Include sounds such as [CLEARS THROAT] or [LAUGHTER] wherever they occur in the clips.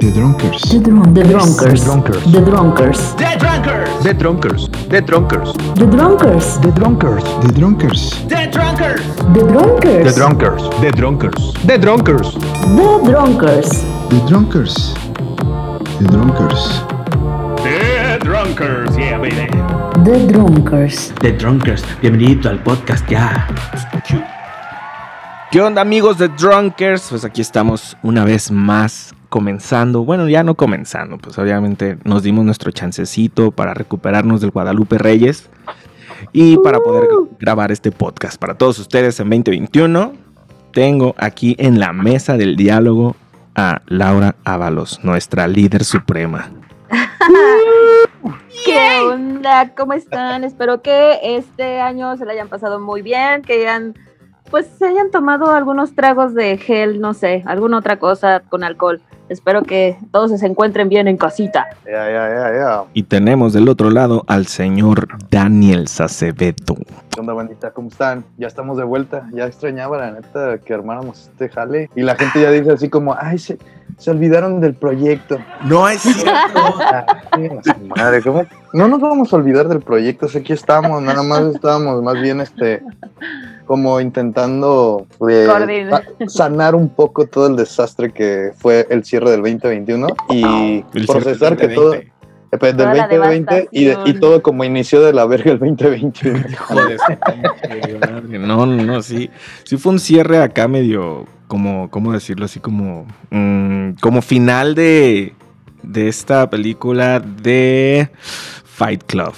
The Drunkers. The, drunk, the Drunkers. Drunkers. The Drunkers. The Drunkers! The Drunkers. The Drunkers. The Drunkers. The Drunkers. The Drunkers. The Drunkers! The Drunkers. The Drunkers. The Drunkers. The Drunkers. The Drunkers. The Drunkers. The Drunkers. The Drunkers, yeah, baby. The Drunkers. The Drunkers, bienvenido al podcast ya. ¿Qué onda amigos de Drunkers? Pues aquí estamos una vez más comenzando, bueno ya no comenzando, pues obviamente nos dimos nuestro chancecito para recuperarnos del Guadalupe Reyes y para poder grabar este podcast para todos ustedes en 2021. Tengo aquí en la mesa del diálogo a Laura Ábalos, nuestra líder suprema. [LAUGHS] ¿Qué onda? ¿Cómo están? Espero que este año se la hayan pasado muy bien, que hayan, pues se hayan tomado algunos tragos de gel, no sé, alguna otra cosa con alcohol. Espero que todos se encuentren bien en casita. Ya, ya, ya, ya. Y tenemos del otro lado al señor Daniel Sacevedo. ¿Qué onda, bandita? ¿Cómo están? Ya estamos de vuelta. Ya extrañaba, la neta, que armáramos este jale. Y la gente ya dice así como, ay, se, se olvidaron del proyecto. No es cierto. [LAUGHS] Ah, madre, ¿cómo? No nos vamos a olvidar del proyecto. Aquí estamos, nada más estábamos más bien, este, como intentando eh, sanar un poco todo el desastre que fue el cierre del 2021 y El procesar que todo... del eh, del Toda la 2020 y, de- y devastación. todo como inició de la verga el 2021. [LAUGHS] Hijo de su pinche madre. No, no, no, sí. Sí fue un cierre acá medio, como, ¿cómo decirlo? Así como, mm, como final de, de esta película de Fight Club.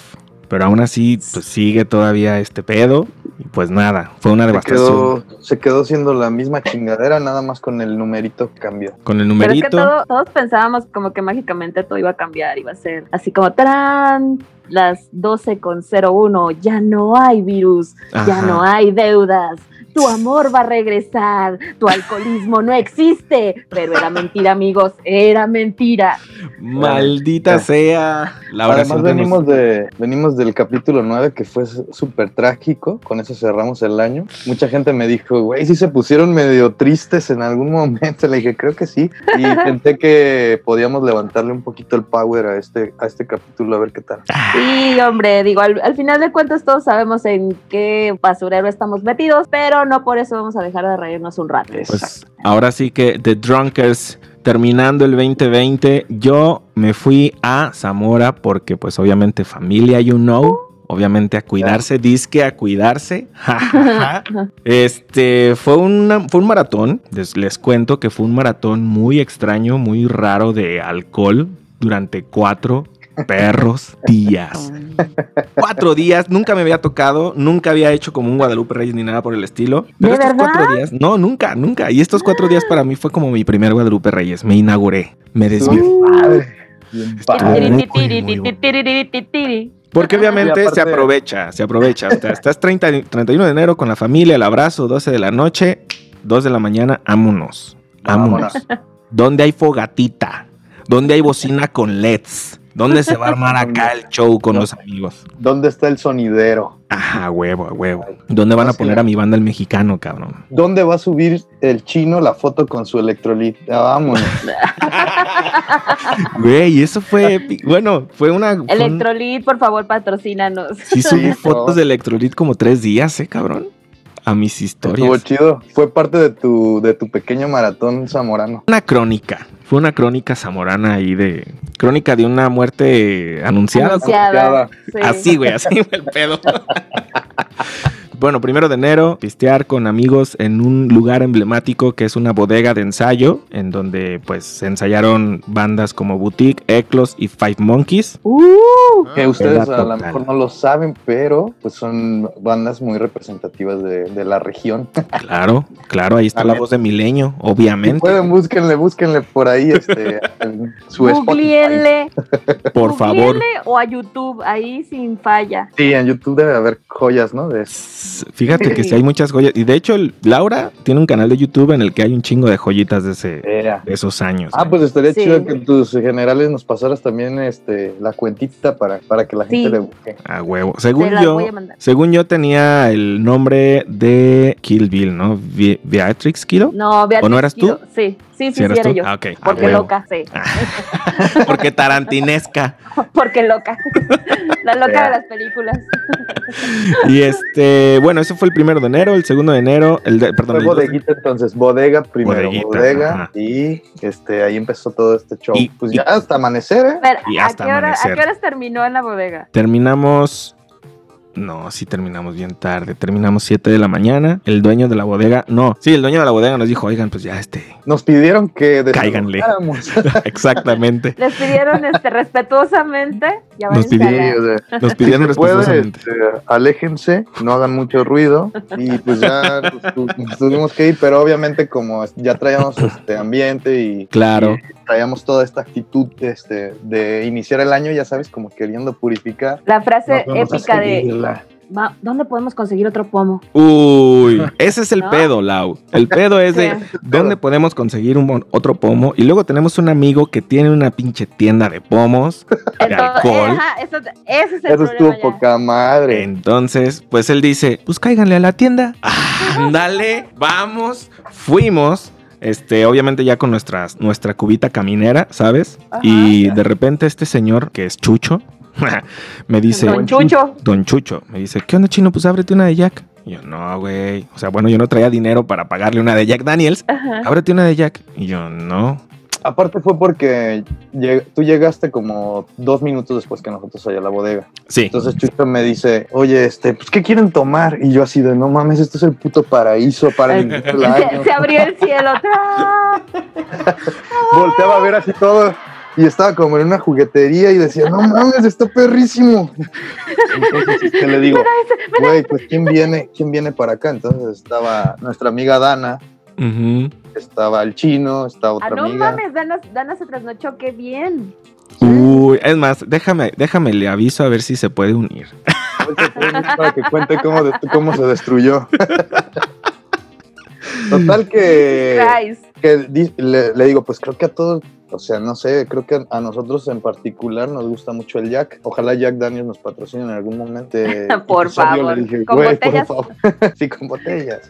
Pero aún así, pues sigue todavía este pedo. Y pues nada, fue una Se devastación. quedó, se quedó siendo la misma chingadera, nada más con el numerito que cambió. Con el Pero es numerito. que todo- todos pensábamos como que mágicamente todo iba a cambiar, iba a ser así como ¡tarán! Las 12 con 01, ya no hay virus, ya no hay deudas, tu amor va a regresar, tu alcoholismo no existe. Pero era mentira, amigos, era mentira. Maldita sea. La Además venimos, de, venimos del capítulo 9 que fue súper trágico, con eso cerramos el año. Mucha gente me dijo, güey, sí se pusieron medio tristes en algún momento. [LAUGHS] Le dije, creo que sí. Y [LAUGHS] pensé que podíamos levantarle un poquito el power a este, a este capítulo, a ver qué tal. Sí, hombre, digo, al, al final de cuentas todos sabemos en qué basurero estamos metidos, pero no por eso vamos a dejar de reírnos un rato. Pues ahora sí que The Drunkers terminando el 2020, yo me fui a Zamora porque pues obviamente familia, you know, obviamente a cuidarse, disque a cuidarse. [LAUGHS] este fue una, fue un maratón, les, les cuento que fue un maratón muy extraño, muy raro de alcohol durante cuatro perros días. Cuatro días, nunca me había tocado, nunca había hecho como un Guadalupe Reyes ni nada por el estilo. Pero ¿De estos verdad? cuatro días, no, nunca, nunca. Y estos cuatro días para mí fue como mi primer Guadalupe Reyes. Me inauguré, me desvié. Porque obviamente aparte- se aprovecha, se aprovecha. O sea, estás 30, 31 de enero con la familia, el abrazo, 12 de la noche, 2 de la mañana, vámonos. Vámonos. ¿Dónde hay fogatita? ¿Dónde hay bocina con LEDs? ¿Dónde se va a [LAUGHS] armar acá el show con los amigos? ¿Dónde está el sonidero? Ajá, huevo, a huevo. ¿Dónde van a poner a mi banda el mexicano, cabrón? ¿Dónde va a subir el chino la foto con su electrolit? Ya vámonos. [LAUGHS] Güey, eso fue épico. Bueno, fue una. fue un- Electrolit, por favor, patrocínanos. Sí, subí Sí, fotos de Electrolit como tres días, ¿eh, cabrón? A mis Estuvo historias. chido. Fue parte de tu, de tu pequeño maratón zamorano. Una crónica. Fue una crónica zamorana ahí de. Crónica de una muerte anunciada. Anunciada. Sí. Así, güey, así el pedo. [LAUGHS] Bueno, primero de enero, pistear con amigos en un lugar emblemático que es una bodega de ensayo, en donde pues se ensayaron bandas como Boutique, Eclos y Five Monkeys. Uh, Que ustedes Verdad a lo mejor no lo saben, pero pues son bandas muy representativas de, de la región. [LAUGHS] Claro, claro, ahí está la voz de Milenio, Si obviamente. pueden, búsquenle, búsquenle por ahí este, [LAUGHS] en su. Googleenle, Por favor. o a YouTube, ahí sin falla. Sí, en YouTube debe haber joyas, ¿no? De Fíjate que sí hay [LAUGHS] muchas joyas. Y de hecho, el- Laura tiene un canal de YouTube en el que hay un chingo de joyitas de, ese, Era. de esos años. Ah, pues estaría Sí. chido que en tus generales nos pasaras también este la cuentita para, para que la gente Sí. le busque. A huevo. Según yo, según yo tenía el nombre de Kill Bill, ¿no? Beatrix. No, Beatriz ¿O no eras tú? Sí, Sí, sí, sí, eres era tú? yo. Ah, [LAUGHS] [LAUGHS] Porque loca, sí. Porque tarantinesca. Porque loca. La loca de las películas. Y este, bueno, ese fue el primero de enero, el segundo de enero, el de, perdón, Fue el bodeguita entonces, bodega primero, Bodeguita, bodega ajá. y este ahí empezó todo este show. Y- pues y- ya hasta amanecer, ¿eh? Pero, Y ¿a, hasta qué hora, ¿a amanecer. qué horas terminó en la bodega? terminamos. No, sí terminamos bien tarde. Terminamos 7 de la mañana. El dueño de la bodega. No, sí, el dueño de la bodega nos dijo, oigan, pues ya este. Nos pidieron que Cáiganle. [LAUGHS] Exactamente. Les pidieron este respetuosamente. Ya Nos la- o sea, [LAUGHS] Nos pidieron puede, este, aléjense, no hagan mucho ruido y pues ya pues, tuvimos que ir, pero obviamente como ya traíamos este ambiente y, Claro. y traíamos toda esta actitud este, de iniciar el año, ya sabes, como queriendo purificar. La frase épica de. "Va, ¿dónde podemos conseguir otro pomo? Uy, [LAUGHS] ese es el ¿No? pedo, Lau. El pedo es de [LAUGHS] dónde podemos conseguir un otro pomo. Y luego tenemos un amigo que tiene una pinche tienda de pomos, de Entonces, alcohol. ajá, eso, ese es el Eso estuvo ya. poca madre. Entonces, pues él dice, pues cáiganle a la tienda. Ándale, vamos. Fuimos. Este, obviamente ya con nuestras, nuestra cubita caminera, ¿sabes? Ajá. y de repente este señor, que es Chucho, [LAUGHS] me dice, Don Chucho. Don Chucho, me dice, ¿qué onda chino? Pues ábrete una de Jack. Y yo, no, güey. O sea, bueno, yo no traía dinero para pagarle una de Jack Daniels. Ajá. Ábrete una de Jack. Y yo, no. Aparte fue porque lleg- tú llegaste como dos minutos después que nosotros allá a la bodega. Sí. Entonces Chucho me dice, oye, este, pues, ¿qué quieren tomar? Y yo así de, no mames, esto es el puto paraíso para el. [LAUGHS] Se, se abrió el cielo. [LAUGHS] Volteaba a ver así todo y estaba como en una juguetería y decía, no mames, está perrísimo. Entonces este, le digo, güey, pues ¿quién viene, quién viene para acá? Entonces estaba nuestra amiga Dana, estaba el chino, estaba Ah, otra no amiga. mames, Dana, Dana se trasnochó, qué bien. Uy, es más, déjame, déjame, le aviso a ver si se puede unir. para que cuente cómo, de- cómo se destruyó. [LAUGHS] Total que, Christ. Que le, le digo, pues creo que a todos, o sea, no sé, creo que a nosotros en particular nos gusta mucho el Jack. Ojalá Jack Daniels nos patrocine en algún momento. [LAUGHS] Por episodio. favor, Le dije, con "Güey, por botellas". favor". [LAUGHS] sí, con botellas.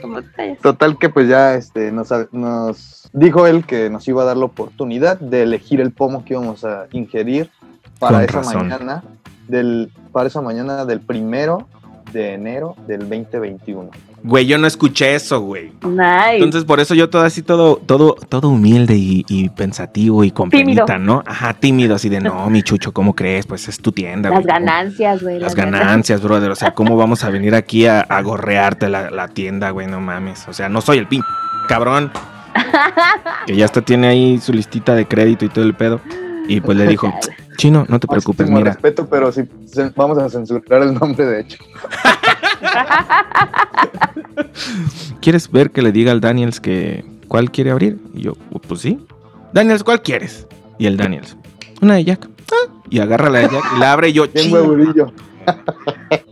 ¿Cómo te- Total que pues ya este, nos, nos dijo él que nos iba a dar la oportunidad de elegir el pomo que íbamos a ingerir para Con esa razón. mañana del para esa mañana del primero de enero del 2021. Güey, yo no escuché eso, güey. Nice. Entonces, por eso yo todo así, todo, todo, todo humilde y, y pensativo y con Tímido. penita, ¿no? Ajá, tímido, así de, no, mi chucho, ¿cómo crees? Pues es tu tienda, las güey. ¿cómo- ganancias, güey. Las ganancias, brother. O sea, ¿cómo vamos a venir aquí a, a gorrearte la, la tienda, güey? No mames. O sea, no soy el pin cabrón. [LAUGHS] Que ya hasta tiene ahí su listita de crédito y todo el pedo. Y pues le dijo, chino, no te preocupes, mira. respeto, pero sí vamos a censurar el nombre de hecho. [LAUGHS] ¿Quieres ver que le diga al Daniels que cuál quiere abrir? Y yo, pues sí. Daniels, ¿cuál quieres? Y el Daniels, una de Jack. Ah, Y agarra la de Jack y la abre y yo, huevurillo.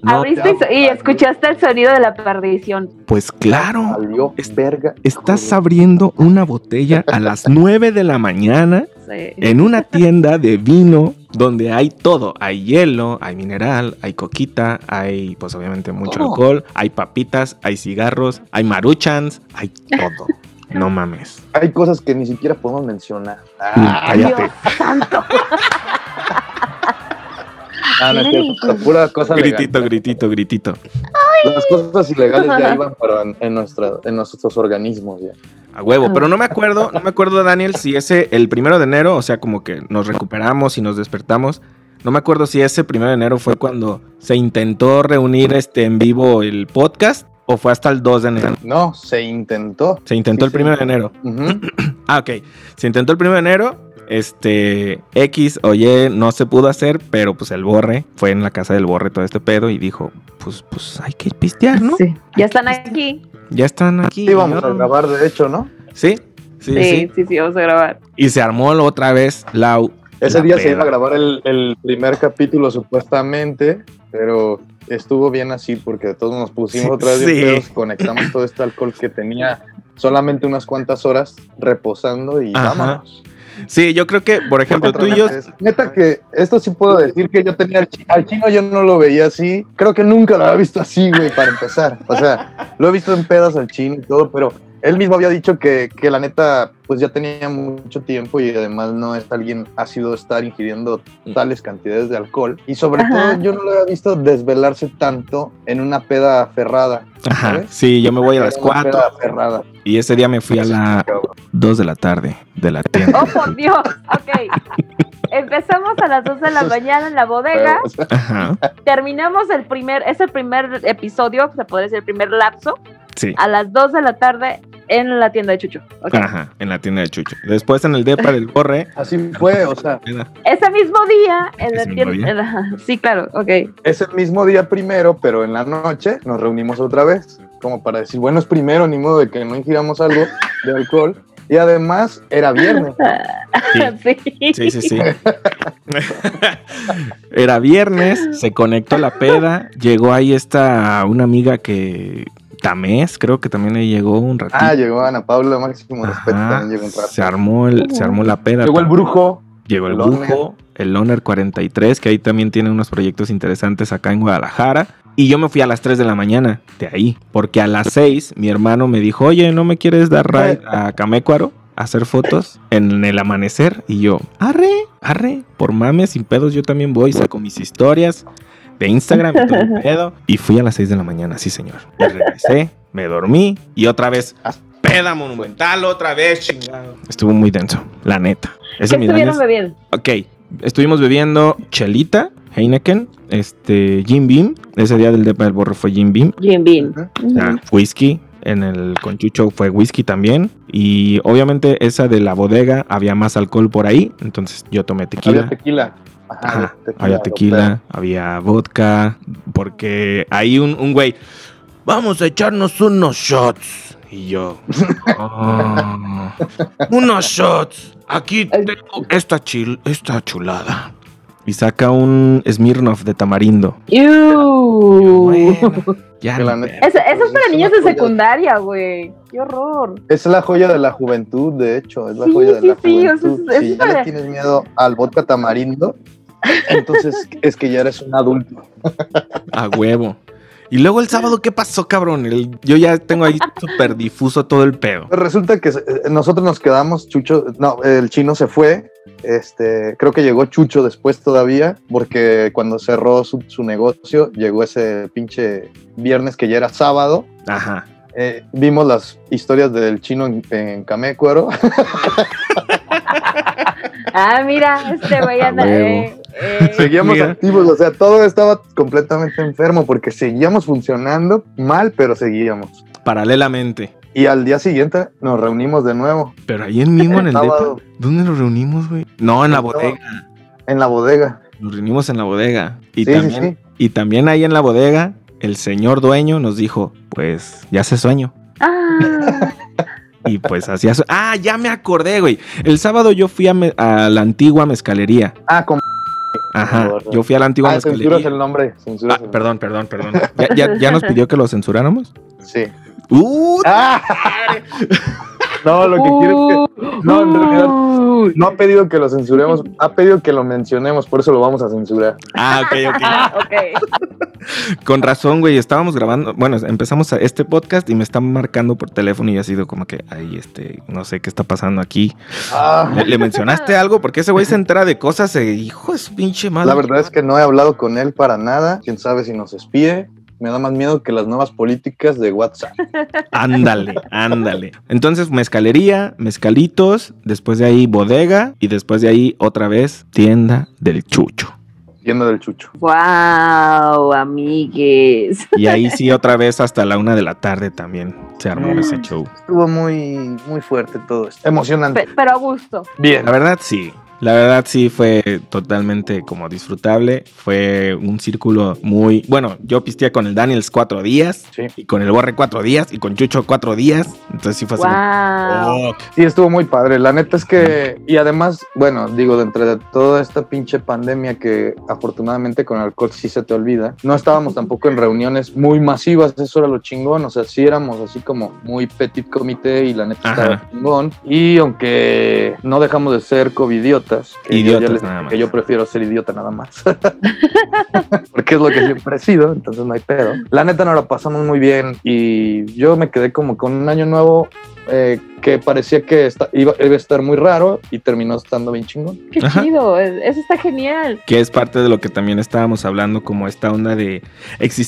No, Abriste y, escuchaste el sonido de la perdición. pues claro. Salió Es- verga. Estás abriendo una botella a las 9 de la mañana Sí. en una tienda de vino donde hay todo. Hay hielo, hay mineral, hay coquita, hay pues obviamente mucho alcohol, hay papitas, hay cigarros, hay maruchans, hay todo. [LAUGHS] No mames. Hay cosas que ni siquiera podemos mencionar. Mm, Ah, cállate. Santo. [LAUGHS] ah, no es cierto, pura cosa legal. Gritito, gritito, gritito. Las cosas ilegales ya iban para en, en nuestra, en nuestros organismos ya. A huevo, pero no me acuerdo, no me acuerdo, Daniel, si ese, el primero de enero, o sea, como que nos recuperamos y nos despertamos. No me acuerdo si ese primero de enero fue cuando se intentó reunir este en vivo el podcast o fue hasta el 2 de enero. No, se intentó. Se intentó Sí, el sí. primero de enero. Ujú. [CLEARS THROAT] Ah, ok. Se intentó el primero de enero. Este X o Y no se pudo hacer, pero pues el borre fue en la casa del borre todo este pedo y dijo: Pues, pues hay que pistear, ¿no? Sí. Ya están aquí. Ya están aquí. Sí, vamos ¿no? a grabar, de hecho, ¿no? Sí, sí, Sí, sí. sí, sí, vamos a grabar. Y se armó otra vez la. Ese la día se peda. iba a grabar el, el primer capítulo supuestamente, pero estuvo bien así porque todos nos pusimos otra vez Sí. pedos, conectamos todo este alcohol que tenía solamente unas cuantas horas reposando y Ajá. vámonos. Sí, yo creo que, por ejemplo, tú y yo. Neta que esto sí puedo decir que yo tenía al chi- al chino yo no lo veía así. Creo que nunca lo había visto así, güey, para empezar. O sea, lo he visto en pedas al chino y todo, pero Él mismo había dicho que, que la neta, pues ya tenía mucho tiempo y además no es alguien ácido estar ingiriendo tales cantidades de alcohol. Y sobre Ajá. todo yo no lo había visto desvelarse tanto en una peda ferrada. Ajá. ¿sabes? Sí, yo me voy a las Una 4 peda ferrada. Y ese día me fui a las 2 de la tarde de la tienda. Oh, por Dios. Ok. Empezamos a las 2 de la mañana en la bodega. Ajá. Terminamos el primer, es el primer episodio, se podría decir el primer lapso, Sí. a las 2 de la tarde en la tienda de Chucho. Ajá, en la tienda de Chucho. Después en el depa del Borre. así fue, o sea, Ese mismo día en la ¿Ese mismo tienda. en la- [LAUGHS] sí, claro, ok. ese mismo día primero, pero en la noche nos reunimos otra vez, como para decir, bueno, es primero, ni modo de que no ingiramos algo de alcohol. Y además era viernes. Sí. [LAUGHS] Sí. Sí, sí, sí. [LAUGHS] Era viernes, se conectó la peda, llegó ahí esta una amiga que Tamés, creo que también ahí llegó un ratito. Ah, llegó Ana Paula, máximo respeto, también llegó un rato. se armó el, se armó la peda. Llegó el brujo. Llegó el el Brujo, el Loner 43, que ahí también tiene unos proyectos interesantes acá en Guadalajara. Y yo me fui a las 3 de la mañana de ahí, porque a las 6 mi hermano me dijo, oye, ¿no me quieres dar ride [LAUGHS] a Camécuaro a hacer fotos en el amanecer? Y yo, arre, arre, por mames, sin pedos, yo también voy, saco mis historias de Instagram y todo el [LAUGHS] pedo. Y fui a las 6 de la mañana, sí señor. Y regresé, me dormí y otra vez, peda monumental, otra vez, chingado. Estuvo muy denso, la neta. Ese ¿Qué estuvieron bebiendo? Ok, estuvimos bebiendo chelita, Heineken, este, Jim Beam. Ese día del depa del borro fue Jim Beam. Jim Beam. Ah, whisky, en el conchucho fue whisky también. Y obviamente esa de la bodega había más alcohol por ahí. Entonces yo tomé tequila. Había tequila. Ajá, Ajá, tequila, había tequila, había vodka. Porque hay un, un güey, vamos a echarnos unos shots. Y yo, "Ah, [LAUGHS] unos shots. Aquí tengo esta, chil, esta chulada. Y saca un Smirnoff de tamarindo. Ew. Bueno, [LAUGHS] ya. Eso, eso es para Es niños de secundaria, güey. Qué horror. Es la joya de la juventud, de hecho, es la Sí, joya de sí, la sí, o sea, juventud. si ya le tienes miedo al vodka tamarindo, entonces es que ya eres un adulto. A huevo. Y luego el sábado, ¿qué pasó, cabrón? El- yo ya tengo ahí [LAUGHS] súper difuso todo el pedo. Pues resulta que eh, nosotros nos quedamos, Chucho, no, el chino se fue, este, creo que llegó Chucho después todavía, porque cuando cerró su, su negocio, llegó ese pinche viernes que ya era sábado. Ajá. Eh, vimos las historias del chino en, en Camécuaro. [LAUGHS] Ah, mira, este güey A anda. eh, eh, Seguíamos Mira. activos, o sea, todo estaba completamente enfermo porque seguíamos funcionando mal, pero seguíamos. Paralelamente. Y al día siguiente nos reunimos de nuevo Pero ahí en mismo en el Sábado. depa. ¿Dónde nos reunimos, güey? No, en la No. bodega. en la bodega. Nos reunimos en la bodega. Y Sí, también, sí. y también ahí en la bodega, el señor dueño nos dijo, pues ya hace sueño. Ah, [LAUGHS] Y pues hacía su... Ah, ya me acordé, güey. El sábado yo fui a, me- a la antigua mezcalería. Ah, con... Ajá. Yo fui a la antigua ah, censuras el nombre. censuras Ah, el perdón, perdón, perdón. [LAUGHS] ¿Ya, ya, ya nos pidió que lo censuráramos? Sí. ¡Uh! Ah. No, lo que quiero es que... No, en realidad no ha pedido que lo censuremos, ha pedido que lo mencionemos, por eso lo vamos a censurar. Ah, ok, ok. [LAUGHS] ah, ok. Con razón, güey. Estábamos grabando. Bueno, empezamos a- este podcast y me están marcando por teléfono y ha sido como que, ay, este, no sé qué está pasando aquí. Ah, ¿Le, mencionaste algo? Porque ese güey se entera de cosas, eh, hijo de su pinche madre. la verdad es que no he hablado con él para nada. Quién sabe si nos espíe. Me da más miedo que las nuevas políticas de WhatsApp. [LAUGHS] Ándale, ándale. Entonces, mezcalería, mezcalitos, después de ahí bodega y después de ahí otra vez tienda del chucho. Yendo del chucho. Wow, amigues. Y ahí sí [LAUGHS] otra vez hasta la una de la tarde también se armó ese show. Estuvo muy, muy fuerte todo esto. Emocionante. Pe- pero a gusto. Bien. La verdad sí. La verdad sí fue totalmente como disfrutable. Fue un círculo muy... Bueno, yo pisteé con el Daniels cuatro días. Sí. Y con el Borre cuatro días. Y con Chucho cuatro días. Entonces sí fue así. Sí, estuvo muy padre. La neta es que, y además, bueno, digo, dentro de toda esta pinche pandemia que afortunadamente con alcohol sí se te olvida, no estábamos tampoco en reuniones muy masivas, eso era lo chingón, o sea, sí éramos así como muy petit comité y la neta Ajá. estaba chingón. Y aunque no dejamos de ser covidiotas, que, yo, ya Idiotas les- nada más. que yo prefiero ser idiota nada más, [LAUGHS] porque es lo que siempre he sido, entonces no hay pedo. La neta nos la pasamos muy bien y yo me quedé como con un año nuevo eh, que parecía que esta- iba, iba a estar muy raro y terminó estando bien chingón. Qué Ajá. chido, es- eso está genial. que es parte de lo que también estábamos hablando, como esta onda de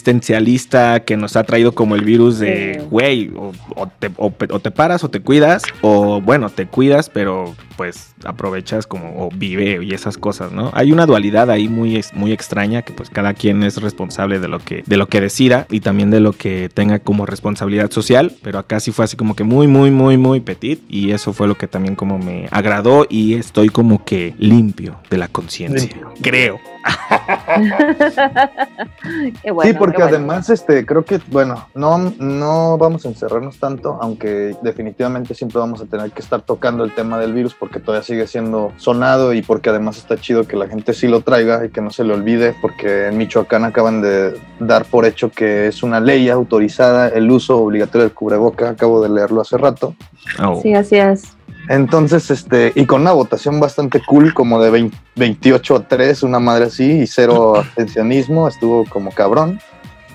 existencialista que nos ha traído como el virus de, Sí. güey, o, o te, o te paras o te cuidas, o bueno, te cuidas, pero pues aprovechas como, o vive y esas cosas, ¿no? Hay una dualidad ahí muy, muy extraña que pues cada quien es responsable de lo que, de lo que decida y también de lo que tenga como responsabilidad social, pero acá sí fue así como que muy, muy, muy, muy petit y eso fue lo que también como me agradó y estoy como que limpio de la conciencia, creo. [LAUGHS] Qué bueno, sí, porque qué bueno. además, este, creo que, bueno, no, no vamos a encerrarnos tanto, aunque definitivamente siempre vamos a tener que estar tocando el tema del virus porque todavía sigue siendo sonado y porque además está chido que la gente sí lo traiga y que no se le olvide, porque en Michoacán acaban de dar por hecho que es una ley autorizada el uso obligatorio del cubreboca, acabo de leerlo hace rato. Oh. Sí, así es. Entonces, este, y con una votación bastante cool, como de 20 28 a 3, una madre así, y cero [LAUGHS] abstencionismo, estuvo como cabrón.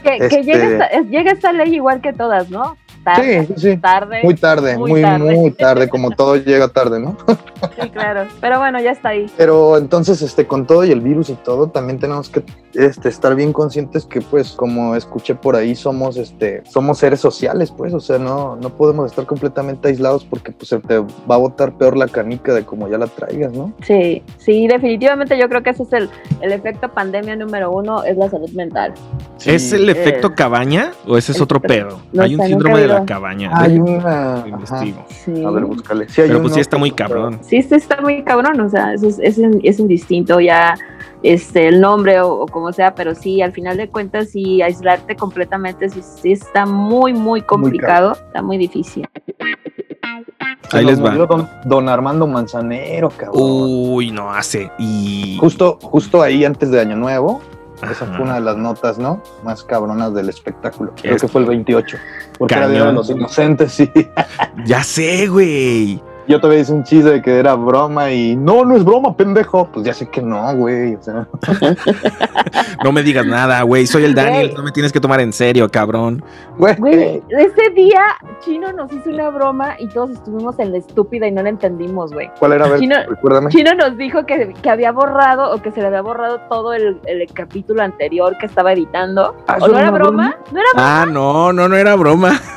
Que, que Este- es- llegue esta ley igual que todas, ¿no? Tarde, Sí, tarde. Muy tarde, Muy muy, tarde. muy tarde, como todo llega tarde, ¿no? [LAUGHS] Sí, claro. Pero bueno, ya está ahí. Pero entonces, este, con todo y el virus y todo, también tenemos que este, estar bien conscientes que, pues, como escuché por ahí, somos, este, somos seres sociales, pues, o sea, no, no podemos estar completamente aislados porque, pues, se te va a botar peor la canica de como ya la traigas, ¿no? Sí, sí, definitivamente yo creo que ese es el, el efecto pandemia número uno, es la salud mental. ¿Es el efecto eh, cabaña o ese es otro pedo? no hay un síndrome de la ido. cabaña. Hay una... investigo. Sí. A ver, búscale. Sí, hay Pero pues sí está muy cabrón. Sí, sí está muy cabrón, o sea, eso es, es, un, es un distinto ya este el nombre o, o como sea, pero sí, al final de cuentas, sí, aislarte completamente sí, sí está muy, muy complicado, está muy difícil. Ahí les va. Don, don Armando Manzanero, cabrón. Uy, no hace. Y. Justo, justo ahí antes de Año Nuevo, esa fue una de las notas, ¿no? Más cabronas del espectáculo. Creo Es- que fue el 28. Porque era Día de Cañón. los Inocentes, sí. Ya sé, güey. Yo todavía hice un chiste de que era broma y no, no es broma, pendejo. Pues ya sé que no, güey. O sea, [LAUGHS] No me digas nada, güey. Soy el Daniel. No me tienes que tomar en serio, cabrón. güey. Ese día Chino nos hizo una broma y todos estuvimos en la estúpida y no la entendimos, güey. ¿Cuál era? A ver, Chino- recuérdame. Chino nos dijo que, que había borrado o que se le había borrado todo el, el capítulo anterior que estaba editando. Ah, ¿O ¿eso no era una broma? No era Ah, no, no, no era broma. [LAUGHS]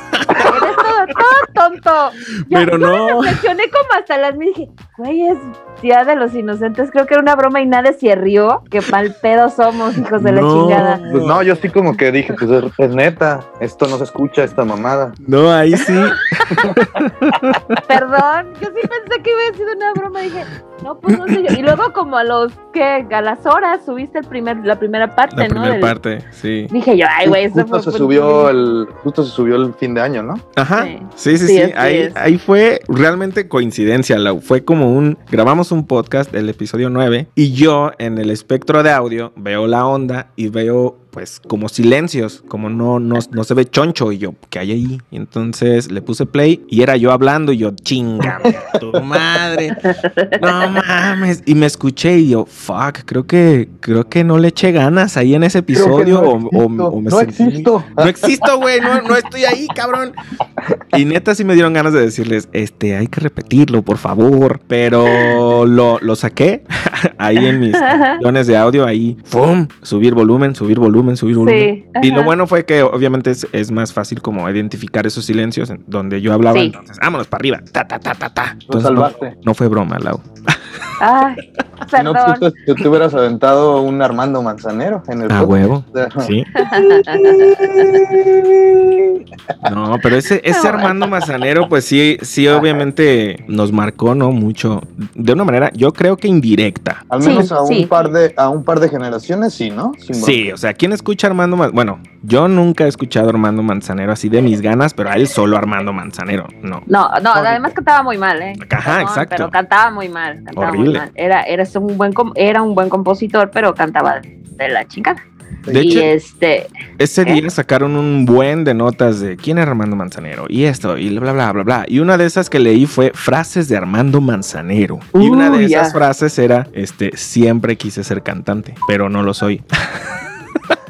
Todo, tonto. Ya, Pero yo no. reflexioné como hasta las mil dije, güey, es Día de los Inocentes. Creo que era una broma y nadie se rió. Que mal pedo somos, hijos de la chingada. Pues no, yo sí como que dije, pues es, es neta, esto no se escucha, esta mamada. No, ahí sí. [LAUGHS] Perdón, yo sí pensé que iba a sido una broma. Dije, no, pues no sé yo. Y luego, como a los, ¿qué? A las horas subiste el primer, la primera parte, La ¿no? primera Del- parte, sí. Dije yo, ay, güey, eso justo fue se subió el, justo se subió el fin de año, ¿no? Ajá. Sí. Sí, sí, Sí, sí. así Ahí, ahí fue realmente coincidencia. Lau. Fue como un. Grabamos un podcast, el episodio 9, y yo en el espectro de audio veo la onda y veo, pues, como silencios, como no, no, no se ve choncho. Y yo, ¿qué hay ahí? Y entonces le puse play y era yo hablando y yo, chingame, [LAUGHS] tu madre. No mames. Y me escuché y yo, fuck, creo que, creo que no le eché ganas ahí en ese episodio. no o- o- existo, o me no sentí existo. no existo, güey, no, no estoy ahí, cabrón. Y neta sí me dieron ganas de decirles, este, hay que repetirlo, por favor. Pero lo, lo saqué [LAUGHS] ahí en mis opciones de audio, ahí, ¡fum! Subir volumen, subir volumen, subir volumen. Sí. Y lo bueno fue que obviamente es, es más fácil como identificar esos silencios en donde yo hablaba. Sí. Entonces, vámonos para arriba. Ta, ta, ta, ta, ta. Entonces, no fue broma, Lau. Ay, [LAUGHS] Si no, perdón. tú, tú te hubieras aventado un Armando Manzanero en el A podcast. huevo. Sí. [LAUGHS] No, pero ese, ese No, Armando Mazanero, pues sí, sí, obviamente nos marcó, ¿no? Mucho. De una manera, yo creo que indirecta. Al Sí, menos a un sí. par de a un par de generaciones sí, ¿no? Sin Sí, o sea, ¿quién escucha Armando Manzanero? Bueno, yo nunca he escuchado a Armando Manzanero así de mis ganas, pero a él solo Armando Manzanero, no. No, no, además cantaba muy mal, ¿eh? Ajá, exacto. Pero cantaba muy mal, cantaba muy Horrible. mal. Era, era, un buen com- era un buen compositor, pero cantaba de la chingada. De y hecho, este, ese ¿qué? día sacaron un buen de notas de quién es Armando Manzanero y esto y bla, bla, bla, bla. Y una de esas que leí fue frases de Armando Manzanero. y una de esas frases era, este, siempre quise ser cantante, pero no lo soy. [LAUGHS]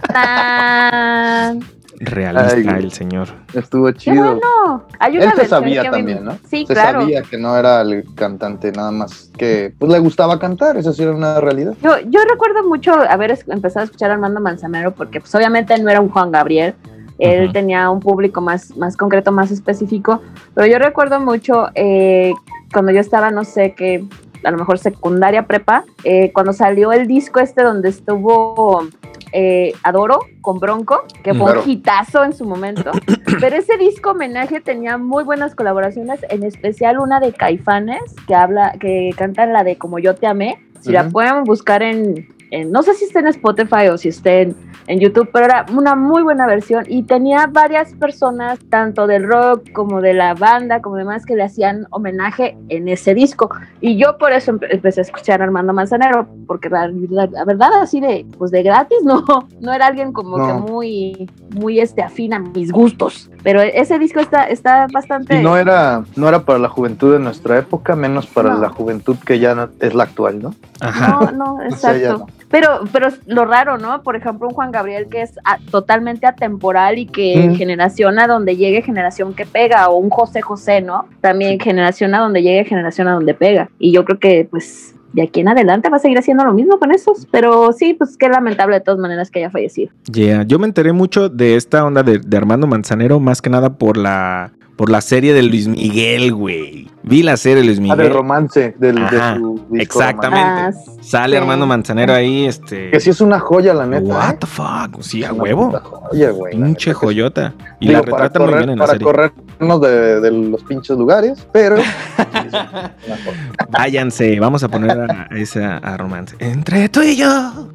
tan- realista Ay, el señor. Estuvo Qué chido. bueno. Hay una Él se sabía que también, ¿no? Sí, se claro. sabía que no era el cantante, nada más que pues le gustaba cantar, esa sí era una realidad. Yo, yo recuerdo mucho haber empezado a escuchar a Armando Manzanero porque pues obviamente no era un Juan Gabriel, él tenía un público más, más concreto, más específico, pero yo recuerdo mucho eh, cuando yo estaba, no sé, que a lo mejor secundaria prepa, eh, cuando salió el disco este donde estuvo eh, Adoro con Bronco, que fue Claro. un hitazo en su momento, [COUGHS] pero ese disco homenaje tenía muy buenas colaboraciones, en especial una de Caifanes, que habla, que cantan la de Como yo te amé, si la pueden buscar en, en- no sé si está en Spotify o si está en, en YouTube, pero era una muy buena versión y tenía varias personas, tanto del rock como de la banda, como demás, que le hacían homenaje en ese disco. Y yo por eso empe- empecé a escuchar a Armando Manzanero, porque la, la- la verdad así de, pues de gratis, no, [LAUGHS] no era alguien como No. que muy, muy este, afín a mis gustos. Pero ese disco está, está bastante... Y no era, no era para la juventud de nuestra época, menos para No. la juventud que ya no- es la actual, ¿no? Ajá. No, no, [LAUGHS] O sea, ya exacto. no. Pero, pero es lo raro, ¿no? Por ejemplo, un Juan Gabriel que es a- totalmente atemporal y que Mm. generación a donde llegue, generación que pega, o un José José, ¿no? También generación a donde llegue, generación a donde pega. Y yo creo que, pues, de aquí en adelante va a seguir haciendo lo mismo con esos. Pero sí, pues qué lamentable de todas maneras que haya fallecido. Yeah. Yo me enteré mucho de esta onda de, de Armando Manzanero, más que nada por la, por la serie de Luis Miguel, güey. Vi la serie Luis Ah, Miguel. del romance, del, Ajá, de su disco exactamente. romance. Ah, Sale sí. Armando Manzanero ahí, este. Que sí es una joya, la neta. What ¿eh? the fuck? Sí, a huevo. Joya, güey. la Pinche joyota. Y Digo, la para retratan muy bien en la para serie. corrernos de, de los pinches lugares, pero. [LAUGHS] Váyanse, vamos a poner a, a esa a romance. Entre tú y yo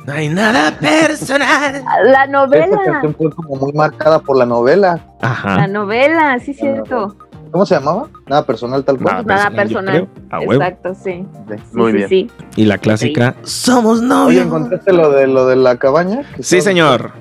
no hay nada personal. La Esta novela. canción fue como muy marcada por la novela. La Ajá. novela, sí, cierto. ¿Cómo se llamaba? Nada personal tal cual. Nada personal. creo, a huevo. Exacto, sí. Muy sí, bien. sí. Y la clásica, somos Oye, novios. ¿encontraste lo de lo de la cabaña? Sí, señor.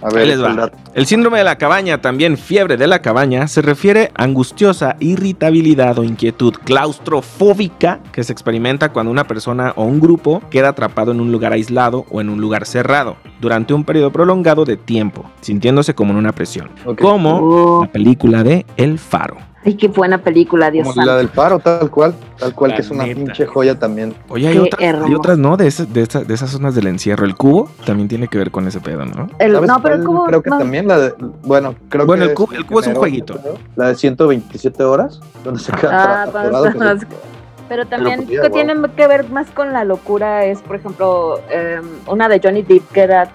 A ver, Ahí les el va. El síndrome de la cabaña, también fiebre de la cabaña, se refiere a angustiosa irritabilidad o inquietud claustrofóbica que se experimenta cuando una persona o un grupo queda atrapado en un lugar aislado o en un lugar cerrado durante un periodo prolongado de tiempo, sintiéndose como en una presión. Como Oh, la película de El Faro. Ay, qué buena película, Dios Como santo. la del paro, tal cual. Tal cual, La que es una neta. pinche joya también. Oye, hay Qué otras, hay otras, ¿no? De, esas- de, esas- de esas zonas del encierro. El cubo también tiene que ver con ese pedo, ¿no? El- ¿Sabes no, pero el cubo. Creo que no. también la de. Bueno, creo Bueno, que. el cubo- el cubo es un jueguito. La de 127 horas, donde se queda Ah, que se- Pero también podía, que wow. tiene que ver más con la locura es, por ejemplo, em, una de Johnny Depp que era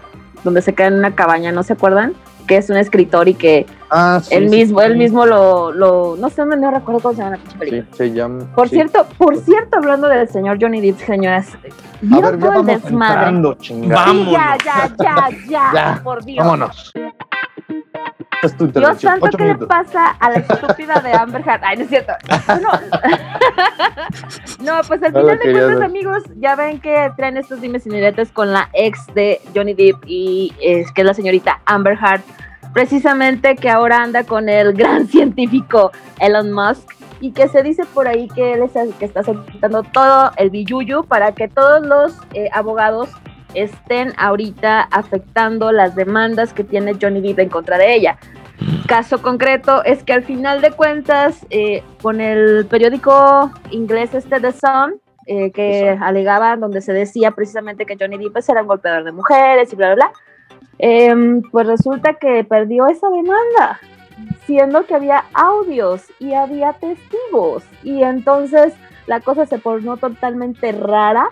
donde se queda en una cabaña, ¿no se acuerdan? Que es un escritor y que Ah, sí. él sí, mismo, sí. él mismo lo, lo, no sé, no recuerdo cómo se llama la pinche Sí, película. se llama. Por sí. cierto, por cierto, hablando del señor Johnny Depp, señoras, ¿vieron ver, ya todo el vamos desmadre? entrando, ya, ya, ya, ya, Ya, por Dios. Vámonos. Es tu Dios santo, ¿qué le pasa a la estúpida de Amber Heard? Ay, no es cierto. No, [LAUGHS] no pues al No final de cuentas, amigos, ya ven que traen estos dimes y diretes con la ex de Johnny Depp y es que es la señorita Amber Heard. Precisamente que ahora anda con el gran [LAUGHS] científico Elon Musk y que se dice por ahí que él es el que está solicitando todo el billuyo para que todos los eh, abogados estén ahorita afectando las demandas que tiene Johnny Depp en contra de ella. Caso concreto es que al final de cuentas, eh, con el periódico inglés este The Sun, eh, que The Sun. alegaba, donde se decía precisamente que Johnny Depp pues, era un golpeador de mujeres y bla, bla, bla, em, pues resulta que perdió esa demanda, siendo que había audios y había testigos. Y entonces la cosa se tornó totalmente rara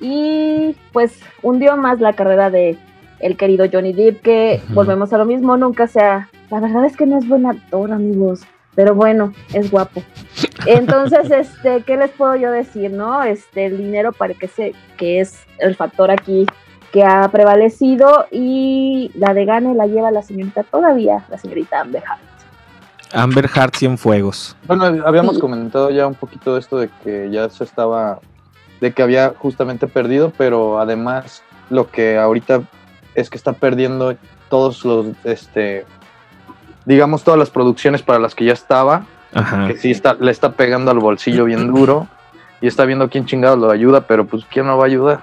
y pues hundió más la carrera de el querido Johnny Depp, que volvemos a lo mismo, nunca sea... La verdad es que no es buen actor, amigos, pero bueno, es guapo. Entonces, [LAUGHS] este, ¿qué les puedo yo decir, no? Este, el dinero parece que es el factor aquí que ha prevalecido y la de gane la lleva la señorita todavía, la señorita Amber Heard. Amber Heart Cienfuegos. Bueno, habíamos Sí. comentado ya un poquito de esto de que ya se estaba, de que había justamente perdido, pero además lo que ahorita es que está perdiendo todos los, este, digamos, todas las producciones para las que ya estaba, Ajá. que sí está, le está pegando al bolsillo bien [LAUGHS] duro y está viendo quién chingado lo ayuda, pero pues quién no va a ayudar.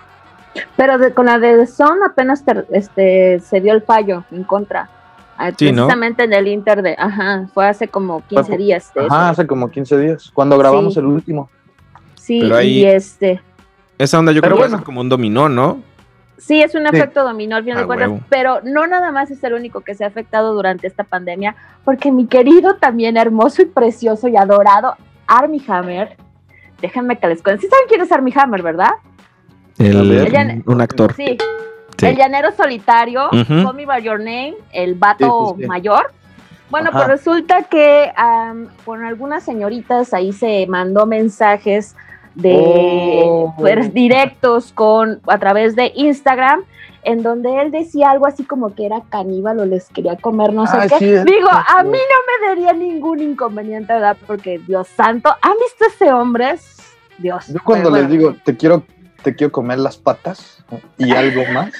Pero de- con la de Sun apenas ter- este, se dio el fallo en contra. Ah, Sí, ¿no? Precisamente en el Inter de, ajá, fue hace como 15 Fue- días. Ajá, eso. hace como 15 días, cuando grabamos Sí. el último. Sí, Pero ahí- y este, Esa onda yo Pero creo que es como un dominó, ¿no? sí es un Sí. efecto dominó al final Ah, de cuentas, huevo. pero no nada más es el único que se ha afectado durante esta pandemia, porque mi querido, también hermoso y precioso y adorado Armie Hammer, déjenme que les cuente, sí saben quién es Armie Hammer, ¿verdad? El- un actor. Sí, Sí. El llanero solitario, Ujú. Call Me By Your Name, el vato Sí, mayor. Bueno, Ajá. pues resulta que con algunas señoritas ahí se mandó mensajes de Oh. pues, directos con a través de Instagram en donde él decía algo así como que era caníbal o les quería comer no sé Ah, qué. sí, Digo, a mí no me daría ningún inconveniente, ¿verdad? Porque Dios santo, ¿han visto ese hombre? Dios. Yo cuando les digo, te quiero, te quiero comer las patas y algo más,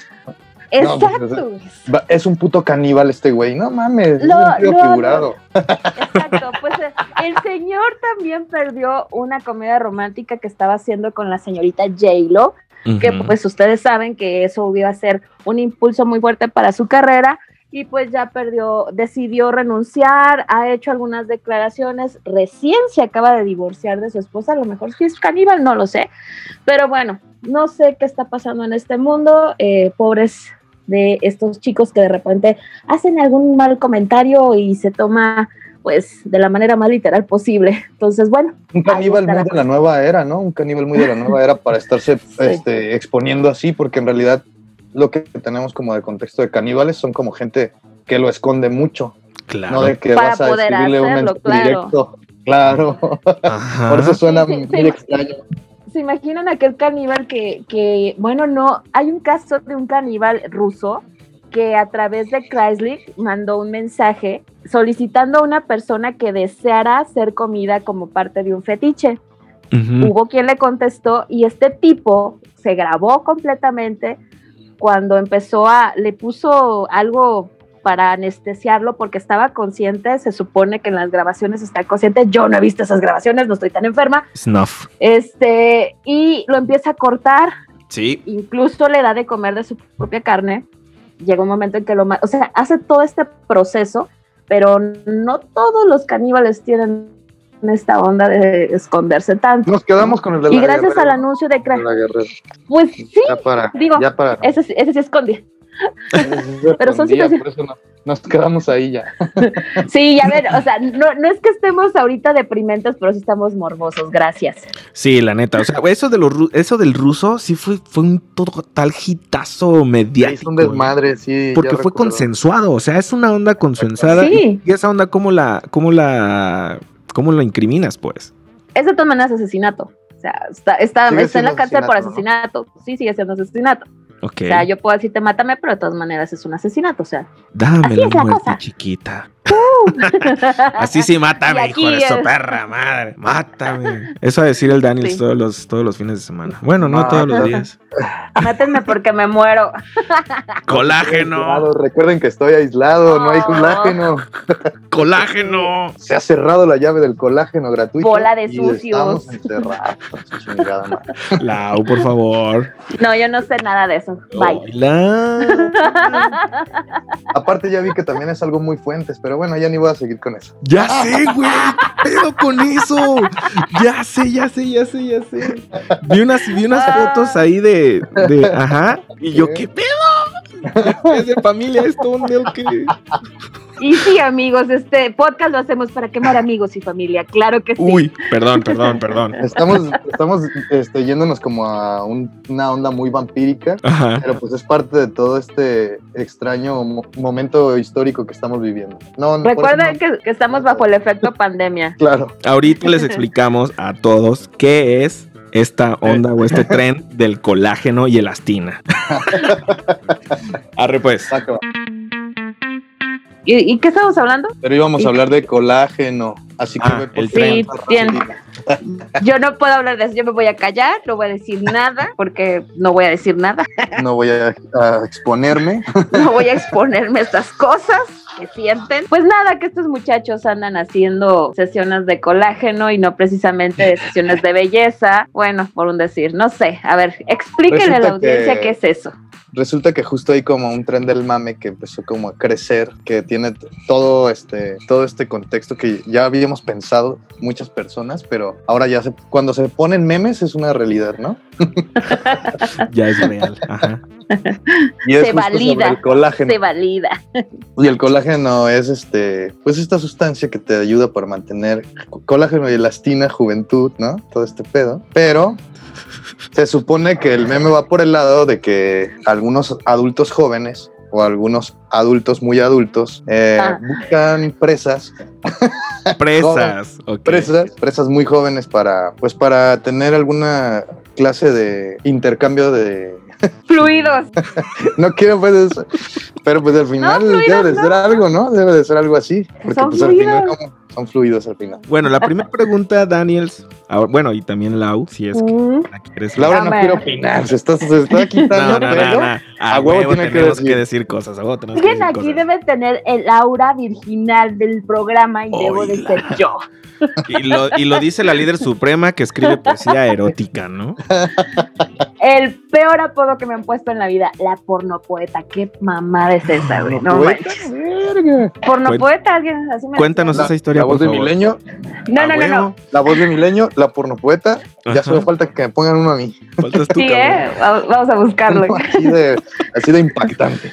Exacto. va- es un puto caníbal este güey. No mames, es un no, figurado. [LAUGHS] Exacto, pues eh, el señor también perdió una comedia romántica que estaba haciendo con la señorita J-Lo, que pues ustedes saben que eso iba a ser un impulso muy fuerte para su carrera y pues ya perdió, decidió renunciar, ha hecho algunas declaraciones, recién se acaba de divorciar de su esposa, a lo mejor si es caníbal, no lo sé, pero bueno, no sé qué está pasando en este mundo, eh, pobres de estos chicos que de repente hacen algún mal comentario y se toma pues de la manera más literal posible. Entonces, bueno, Un caníbal muy de la nueva era, ¿no? Un caníbal muy de la nueva era para estarse este, exponiendo así, porque en realidad lo que tenemos como de contexto de caníbales son como gente que lo esconde mucho, Claro. no de que Para vas a poder escribirle un hacerlo, claro. directo. Claro, [LAUGHS] por eso suena Sí, sí, muy sí. extraño. ¿Se imaginan aquel caníbal que, que, bueno, no, hay un caso de un caníbal ruso que a través de Chrysler mandó un mensaje solicitando a una persona que deseara ser comida como parte de un fetiche. Hubo quien le contestó y este tipo se grabó completamente cuando empezó a, le puso algo para anestesiarlo porque estaba consciente, se supone que en las grabaciones está consciente, yo no he visto esas grabaciones, no estoy tan enferma, Snuff. este, y lo empieza a cortar, Sí. incluso le da de comer de su propia carne, llega un momento en que lo, o sea, hace todo este proceso, pero no todos los caníbales tienen esta onda de esconderse tanto. Nos quedamos con el de la Y gracias Guerrero, al anuncio de Guerrero. pues sí, Ya para, digo, ya para. ese, ese sí esconde. Pero son día, situaciones- por eso no- nos quedamos ahí ya. [LAUGHS] Sí, ya ver, o sea, no, no es que estemos ahorita deprimentes, pero sí estamos morbosos, gracias. Sí, la neta. O sea, eso, de los, eso del ruso sí fue, fue un total hitazo Es mediático. un desmadre, sí. Porque fue recuerdo. consensuado. O sea, es una onda consensuada. Sí. Y esa onda, ¿cómo la, cómo la, cómo la incriminas, pues? Es de todas maneras asesinato. O sea, está, está, está en la cárcel por asesinato, asesinato. Sí, sigue siendo asesinato. Ok. O sea, yo puedo decirte mátame, pero de todas maneras es un asesinato. O sea, Dame así la es la muerte, cosa. chiquita. Así sí, [LAUGHS] mátame, hijo de su perra madre. Mátame. Eso a decir el Daniels Sí. todos, los, todos los fines de semana. Bueno, no Ah, todos los días. [LAUGHS] mátenme porque me muero. [LAUGHS] Colágeno. Recuerden que estoy aislado, no hay Oh. colágeno. Colágeno. Se ha cerrado la llave del colágeno gratuito. Bola de sucios. Lau, por favor. No, yo no sé nada de eso. Bye. Hola. Aparte ya vi que también es algo muy fuentes, pero bueno, ya ni voy a seguir con eso. Ya [LAUGHS] sé, güey. ¿Qué pedo con eso? Ya sé, ya sé, ya sé, ya sé. Vi unas, vi unas fotos ahí de, de. Ajá. Y yo, ¿qué pedo? Es de familia esto, ¿o qué? Y sí, amigos, este podcast lo hacemos para quemar amigos y familia. Claro que sí. Uy, perdón, perdón, perdón. Estamos, estamos este, yéndonos como a un- una onda muy vampírica, Ajá. pero pues es parte de todo este extraño mo- momento histórico que estamos viviendo. No, Recuerden no- que, que estamos bajo el efecto pandemia. Claro. Ahorita les explicamos a todos qué es esta onda o este tren del colágeno y elastina. [LAUGHS] Arre pues. ¿Y, y qué estamos hablando? Pero íbamos a hablar de colágeno, así que Ah, el tren. Sí. Yo no puedo hablar de eso, yo me voy a callar, no voy a decir nada, porque no voy a decir nada, No voy a, a exponerme. no voy a exponerme a estas cosas. Que sienten. Pues nada, que estos muchachos andan haciendo sesiones de colágeno y no precisamente de sesiones de belleza. Bueno, por un decir, no sé. A ver, explíquenle a la que- audiencia qué es eso. Resulta que justo hay como un tren del mame que empezó como a crecer, que tiene todo este, todo este contexto que ya habíamos pensado muchas personas, pero ahora ya se, cuando se ponen memes es una realidad, ¿no? [LAUGHS] Ya es real. Ajá. Y es Se valida. el colágeno. Se valida. Y el colágeno es este, pues esta sustancia que te ayuda para mantener co- colágeno y elastina, juventud, ¿no? Todo este pedo. Pero se supone que el meme va por el lado de que algunos adultos jóvenes o algunos adultos muy adultos eh, Ah. buscan presas, Presas. [LAUGHS] ok. presas, presas muy jóvenes para, pues para tener alguna clase de intercambio de Fluidos. [LAUGHS] no quiero pues pero pues al final fluidos, debe de no. ser algo, ¿no? Debe de ser algo así, porque Son pues al fluidos. final como- son fluidos al final. Bueno, la primera pregunta, Daniels. ahora- bueno, y también Lau, si es que Mm. la quieres. Laura no Dame. quiere opinar, se está, se está No, [LAUGHS] quitando no, no, pelo. no. A, A huevo huevo tiene que decir. que decir cosas. A huevo tenemos que Alguien decir aquí cosas. debe tener el aura virginal del programa y debo de ser yo. Y lo, y lo dice la líder suprema que escribe poesía erótica, ¿no? El peor apodo que me han puesto en la vida, la pornopoeta. Qué mamada es esa, güey. No Poeta, manches. Pornopoeta, alguien así me Cuéntanos La, esa historia, la voz de. Milenio, No, A no, no, no. la voz de Milenio, la pornopoeta. Ya solo falta que me pongan uno a mí. Faltas tú, Sí. ¿eh? Va- Vamos a buscarlo. [LAUGHS] Así de, así de impactante.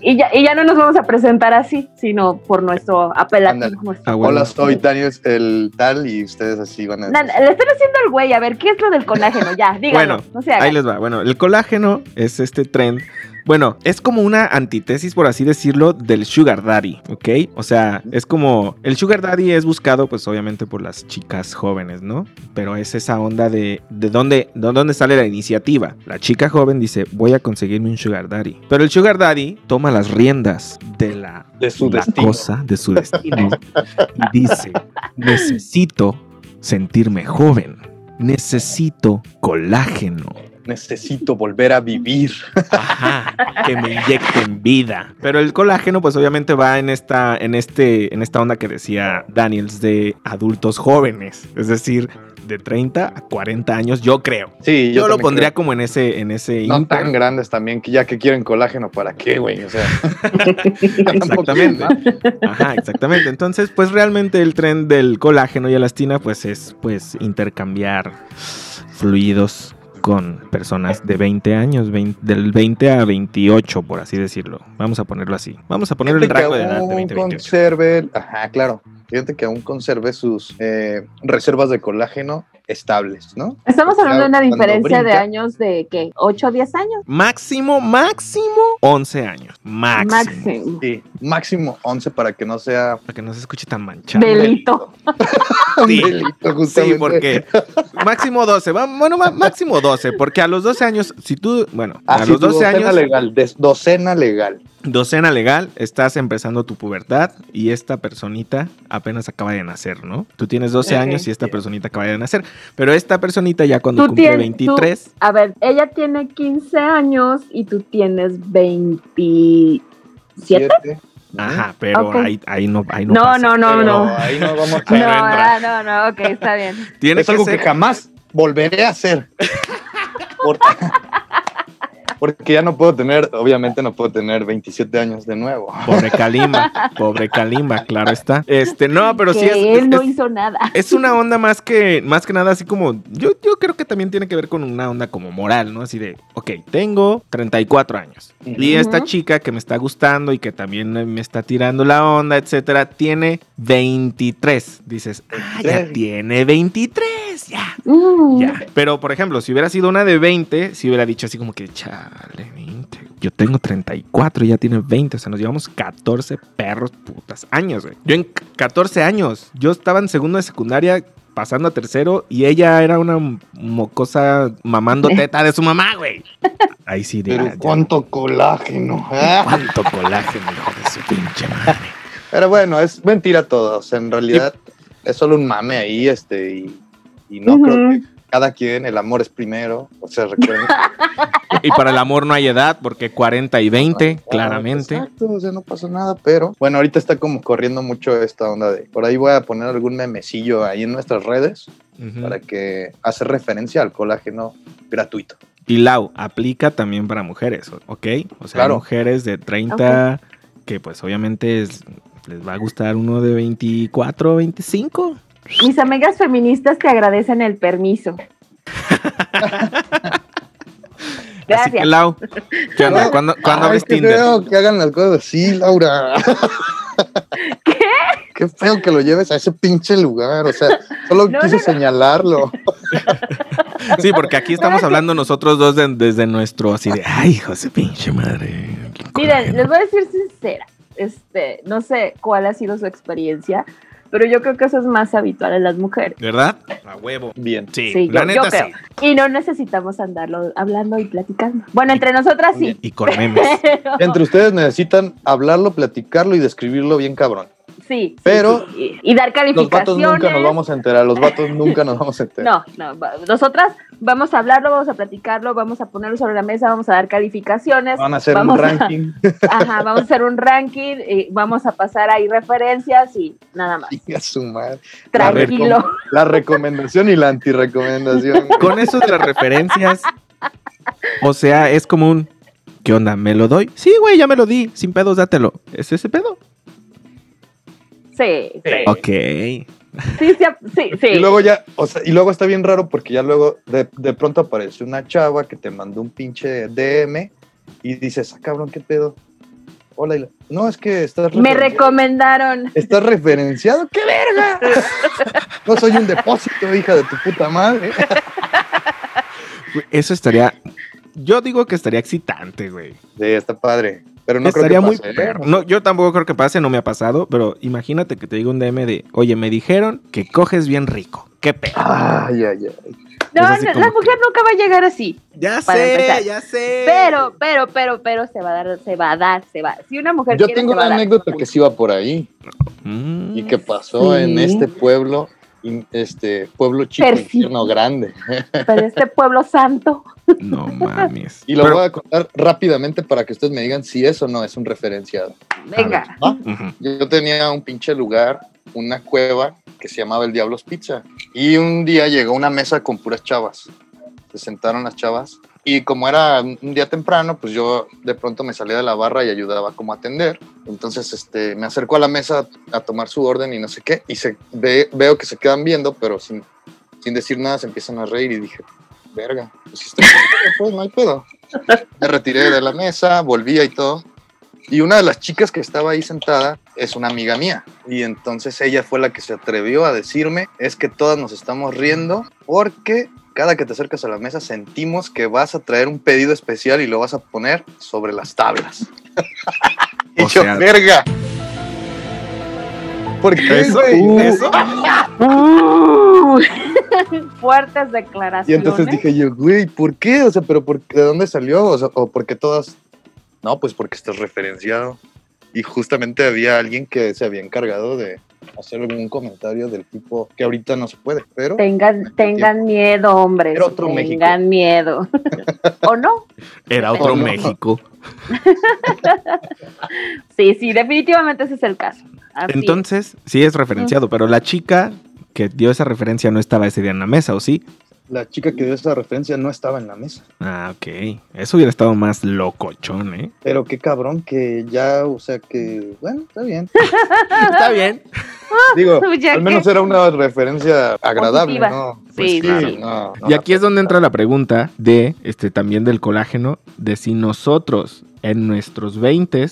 Y ya, y ya no nos vamos a presentar así, sino por nuestro apelativo. Ah, bueno. Hola, soy Daniel el tal y ustedes así van a le están haciendo el güey, a ver, ¿qué es lo del colágeno? Ya, díganlo, Bueno, no. Ahí les va. Bueno, el colágeno es este trend. Bueno, es como una antítesis, por así decirlo, del sugar daddy, ¿ok? O sea, es como el sugar daddy es buscado, pues obviamente por las chicas jóvenes, ¿no? Pero es esa onda de de dónde, de dónde sale la iniciativa. La chica joven dice, voy a conseguirme un sugar daddy. Pero el sugar daddy toma las riendas de la, de su la destino. cosa, de su destino, y dice, necesito sentirme joven. Necesito colágeno. Necesito volver a vivir. Ajá, que me inyecten vida. Pero el colágeno, pues obviamente va en esta, en este, en esta onda que decía Daniels de adultos jóvenes. Es decir, de 30 a 40 años, yo creo. Sí, Yo, lo pondría creo. como en ese, en ese No inter. tan grandes también, que ya que quieren colágeno, ¿para qué, güey? O sea, [LAUGHS] Exactamente. Ajá, exactamente. Entonces, pues realmente el tren del colágeno y elastina, pues es pues intercambiar fluidos con personas de 20 años, 20 del 20 a 28, por así decirlo. Vamos a ponerlo así. Vamos a poner el rango de edad de aún 20 a 28. conserve, ajá, claro. Gente que aún conserve sus eh, reservas de colágeno estables, ¿no? Estamos hablando de una diferencia de años de, ¿qué? ¿8 o 10 años? Máximo, máximo 11 años. Máximo. Máximo. Sí, máximo 11 para que no sea Para que no se escuche tan manchado. Delito. [LAUGHS] Sí. delito, Sí, porque máximo 12, va- bueno, máximo 12, porque a los 12 años, si tú, bueno, a Así los tu 12 docena años, legal, docena legal. docena legal, estás empezando tu pubertad y esta personita apenas acaba de nacer, ¿no? Tú tienes 12 Ok. años y esta personita acaba de nacer, pero esta personita ya cuando Tú cumple tienes, 23, tú- a ver, ella tiene 15 años y tú tienes 27. Siete. ajá, pero ahí, ahí no, ahí no No, pasa. no, no, Pero no. Ahí no vamos [LAUGHS] a No, ah, no, no, ok, está bien. Es que algo ser- que jamás volveré a hacer. [LAUGHS] Por- Porque ya no puedo tener, obviamente no puedo tener 27 años de nuevo. Pobre Kalimba, [LAUGHS] pobre Kalimba, claro está. Este, no, pero sí que es, es- él no es- hizo nada. es una onda más que, más que nada así como, yo, yo creo que también tiene que ver con una onda como moral, ¿no? Así de, ok, tengo 34 años. Y esta chica que me está gustando y que también me está tirando la onda, etcétera, tiene 23. Dices, ah, ya 23. tiene 23, ya. Ya. Pero, por ejemplo, si hubiera sido una de 20, si hubiera dicho así como que, chale, 20. Yo tengo 34 y ya tiene 20. O sea, nos llevamos 14 perros putas años, güey. Yo en 14 años, yo estaba en segundo de secundaria pasando a tercero y ella era una mocosa mamando [LAUGHS] teta de su mamá, güey. Ahí sí, Pero ya, cuánto colágeno. ah. cuánto colágeno, hijo de su pinche madre. Pero bueno, es mentira todo. O sea, en realidad es solo un mame ahí, este, y, y no creo que cada quien, el amor es primero. O sea, recuerden. [LAUGHS] y para el amor no hay edad, porque 40 y 20, claramente. Exacto, o sea, no pasa nada, pero bueno, ahorita está como corriendo mucho esta onda de, por ahí voy a poner algún memecillo ahí en nuestras redes para que hace referencia al colágeno gratuito. Y Lau, aplica también para mujeres, ¿ok? O sea, Claro. mujeres de 30 que pues obviamente es- les va a gustar uno de 24 o 25. Mis amigas feministas te agradecen el permiso. [LAUGHS] Así Gracias. que Lau, ¿qué onda? ¿Cuándo, ¿cuándo Ay, abres qué Tinder? feo que hagan las cosas así, Laura. [LAUGHS] ¿Qué? Qué feo que lo lleves a ese pinche lugar, o sea, solo No, quise no, no. señalarlo. [LAUGHS] Sí, porque aquí estamos hablando nosotros dos de- desde nuestro así de, ay, su pinche madre. Miren, les voy a decir sincera. Este, no sé cuál ha sido su experiencia, pero yo creo que eso es más habitual en las mujeres. ¿Verdad? A huevo. Bien. Sí, Sí, la yo- neta yo creo. sí. Y no necesitamos andarlo hablando y platicando. Bueno, entre nosotras sí. Y con memes. [LAUGHS] Pero- Entre ustedes necesitan hablarlo, platicarlo y describirlo bien cabrón. Sí, Pero sí. Y, y dar Los calificaciones. vatos nunca nos vamos a enterar, los vatos [LAUGHS] nunca nos vamos a enterar. No, no, nosotras vamos a hablarlo, vamos a platicarlo, vamos a ponerlo sobre la mesa, vamos a dar calificaciones. Van a hacer vamos un a- ranking. [LAUGHS] ajá, vamos a hacer un ranking, y vamos a pasar ahí referencias y nada más. Chinga su madre. Tranquilo. La, recom- la recomendación y la antirecomendación. [LAUGHS] Con eso de las referencias, o sea, es como un, ¿qué onda? ¿Me lo doy? Sí, güey, ya me lo di. Sin pedos, dátelo. ¿Es ese pedo? Sí, sí, Ok. sí, sí, sí, sí. Y luego ya, o sea, y luego está bien raro porque ya luego de, de pronto aparece una chava que te mandó un pinche DM y dices, ah, cabrón, ¿qué pedo? Hola, no, es que estás Me recomendaron. ¿Estás referenciado? ¡Qué verga! [LAUGHS] No soy un depósito, hija de tu puta madre. Eso estaría, yo digo que estaría excitante, güey. Sí, está padre. Pero no estaría creo que muy pase, ¿eh? perro. No, yo tampoco creo que pase, no me ha pasado, pero imagínate que te diga un DM de, oye, me dijeron que coges bien rico. ¿Qué pedo? Ay, ay, ay. No, no, como la mujer nunca va a llegar así. Ya sé, empezar. ya sé. Pero, pero, pero, pero se va a dar, se va a dar, se va. Si una mujer Yo quiere, tengo se va a una dar. anécdota que sí va por ahí Mm. y que pasó Sí. en este pueblo, este pueblo chico, Perfil. infierno grande. [LAUGHS] Pero este pueblo santo. No mames. Y lo Pero- voy a contar rápidamente para que ustedes me digan si eso no es un referenciado. Venga. Yo tenía un pinche lugar, una cueva que se llamaba el Diablos Pizza. Y un día llegó una mesa con puras chavas. Se sentaron las chavas. Y como era un día temprano, pues yo de pronto me salía de la barra y ayudaba como a atender. Entonces este, me acerco a la mesa a tomar su orden y no sé qué. Y se ve- veo que se quedan viendo, pero sin, sin decir nada se empiezan a reír. Y dije, verga, pues si estoy [LAUGHS] pues no hay pedo. Me retiré de la mesa, volvía y todo. Y una de las chicas que estaba ahí sentada es una amiga mía. Y entonces ella fue la que se atrevió a decirme, es que todas nos estamos riendo porque cada que te acercas a la mesa sentimos que vas a traer un pedido especial y lo vas a poner sobre las tablas. [LAUGHS] y O yo, sea- verga. ¿Por qué, ¿Eso? güey? ¿Eso? Uh, [LAUGHS] fuertes Y declaraciones. entonces dije yo, güey, ¿por qué? O sea, pero por, ¿de dónde salió? O sea, o porque todas... No, pues porque estás referenciado. Y justamente había alguien que se había encargado de hacer algún comentario del tipo que ahorita no se puede, pero... Tengan, tengan miedo, hombres. Era otro tengan miedo. [LAUGHS] ¿O no? Era otro no. México. [LAUGHS] Sí, sí, definitivamente ese es el caso. Así Entonces, sí es referenciado, pero la chica que dio esa referencia no estaba ese día en la mesa, ¿o sí? La chica que dio esa referencia no estaba en la mesa. Ah, ok. Eso hubiera estado más locochón, ¿eh? Pero qué cabrón que ya, o sea que, bueno, está bien. [LAUGHS] Está bien. Digo, [LAUGHS] Ya al que- menos era una referencia agradable, Positiva. ¿no? Sí, Pues sí. no, no Y aquí es donde entra la pregunta de, este, también del colágeno, de si nosotros en nuestros 20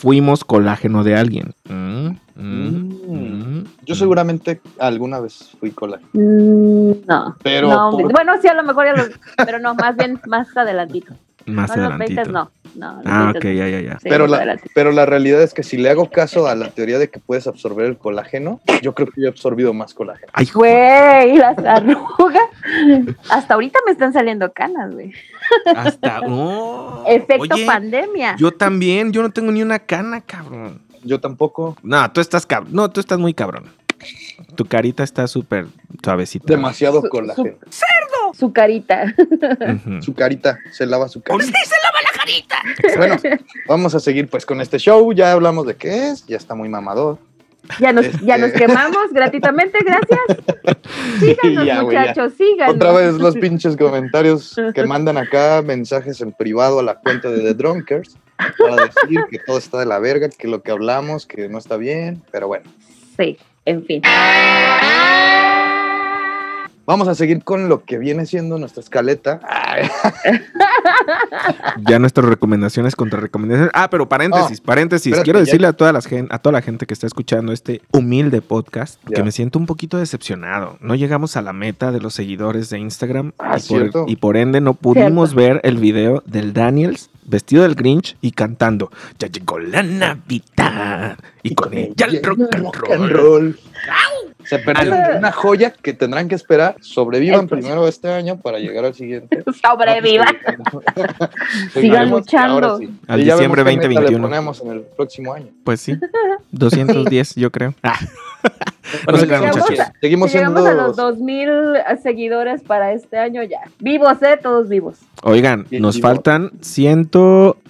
fuimos colágeno de alguien. Mm, mm, mm, Yo seguramente alguna vez fui colágeno. Mm, No. Pero no, por- Bueno, sí, a lo mejor ya los. Pero no, más bien más adelantito. Más No, en los adelantito. 20 no. no Ah, 20 ok, no. ya, ya, ya. Sí, pero, la, pero la realidad es que si le hago caso a la teoría de que puedes absorber el colágeno, yo creo que yo he absorbido más colágeno. Ay, Güey, las arrugas. Hasta ahorita me están saliendo canas, güey. hasta... [LAUGHS] oh, Efecto oye, pandemia. Yo también, yo no tengo ni una cana, cabrón. Yo tampoco. No, tú estás cabrón. No, tú estás muy cabrón. Tu carita está súper suavecita. Demasiado Su- colágeno. su carita. Ujú. Su carita, se lava su carita. ¡Usted se lava la carita! Bueno, vamos a seguir pues con este show. Ya hablamos de qué es, ya está muy mamador. Ya nos, ya nos Este- quemamos gratuitamente, gracias. [LAUGHS] Síganos, ya. muchachos, síganos. Otra vez los pinches comentarios que mandan acá, mensajes en privado a la cuenta de The Drunkers para decir que todo está de la verga, que lo que hablamos, que no está bien, pero bueno. Sí, en fin. Vamos a seguir con lo que viene siendo nuestra escaleta. [LAUGHS] Ya nuestras recomendaciones contra recomendaciones. Ah, pero paréntesis, Oh, paréntesis. espérate, Quiero ya- decirle a toda, la gen- a toda la gente que está escuchando este humilde podcast que me siento un poquito decepcionado. No llegamos a la meta de los seguidores de Instagram Ah, y, por, y por ende no pudimos ver el video del Daniels vestido del Grinch y cantando Ya llegó la Navidad y con ella el rock and rock and roll. roll. Se perdieron Ah. una joya que tendrán que esperar. Sobrevivan Entonces- primero este año para llegar al siguiente. [LAUGHS] Sobreviva. [LAUGHS] [LAUGHS] Seguiremos Sigan luchando. ahora sí. Al Y diciembre vemos qué meta 2021. Le ponemos en el próximo año. Pues sí, 210 yo creo. Ah. No se crean, llegamos muchachos. a- Seguimos Si llegamos siendo a los 2000 seguidores para este año ya. Vivos, ¿eh? Todos vivos. Oigan, nos vivo. faltan 100,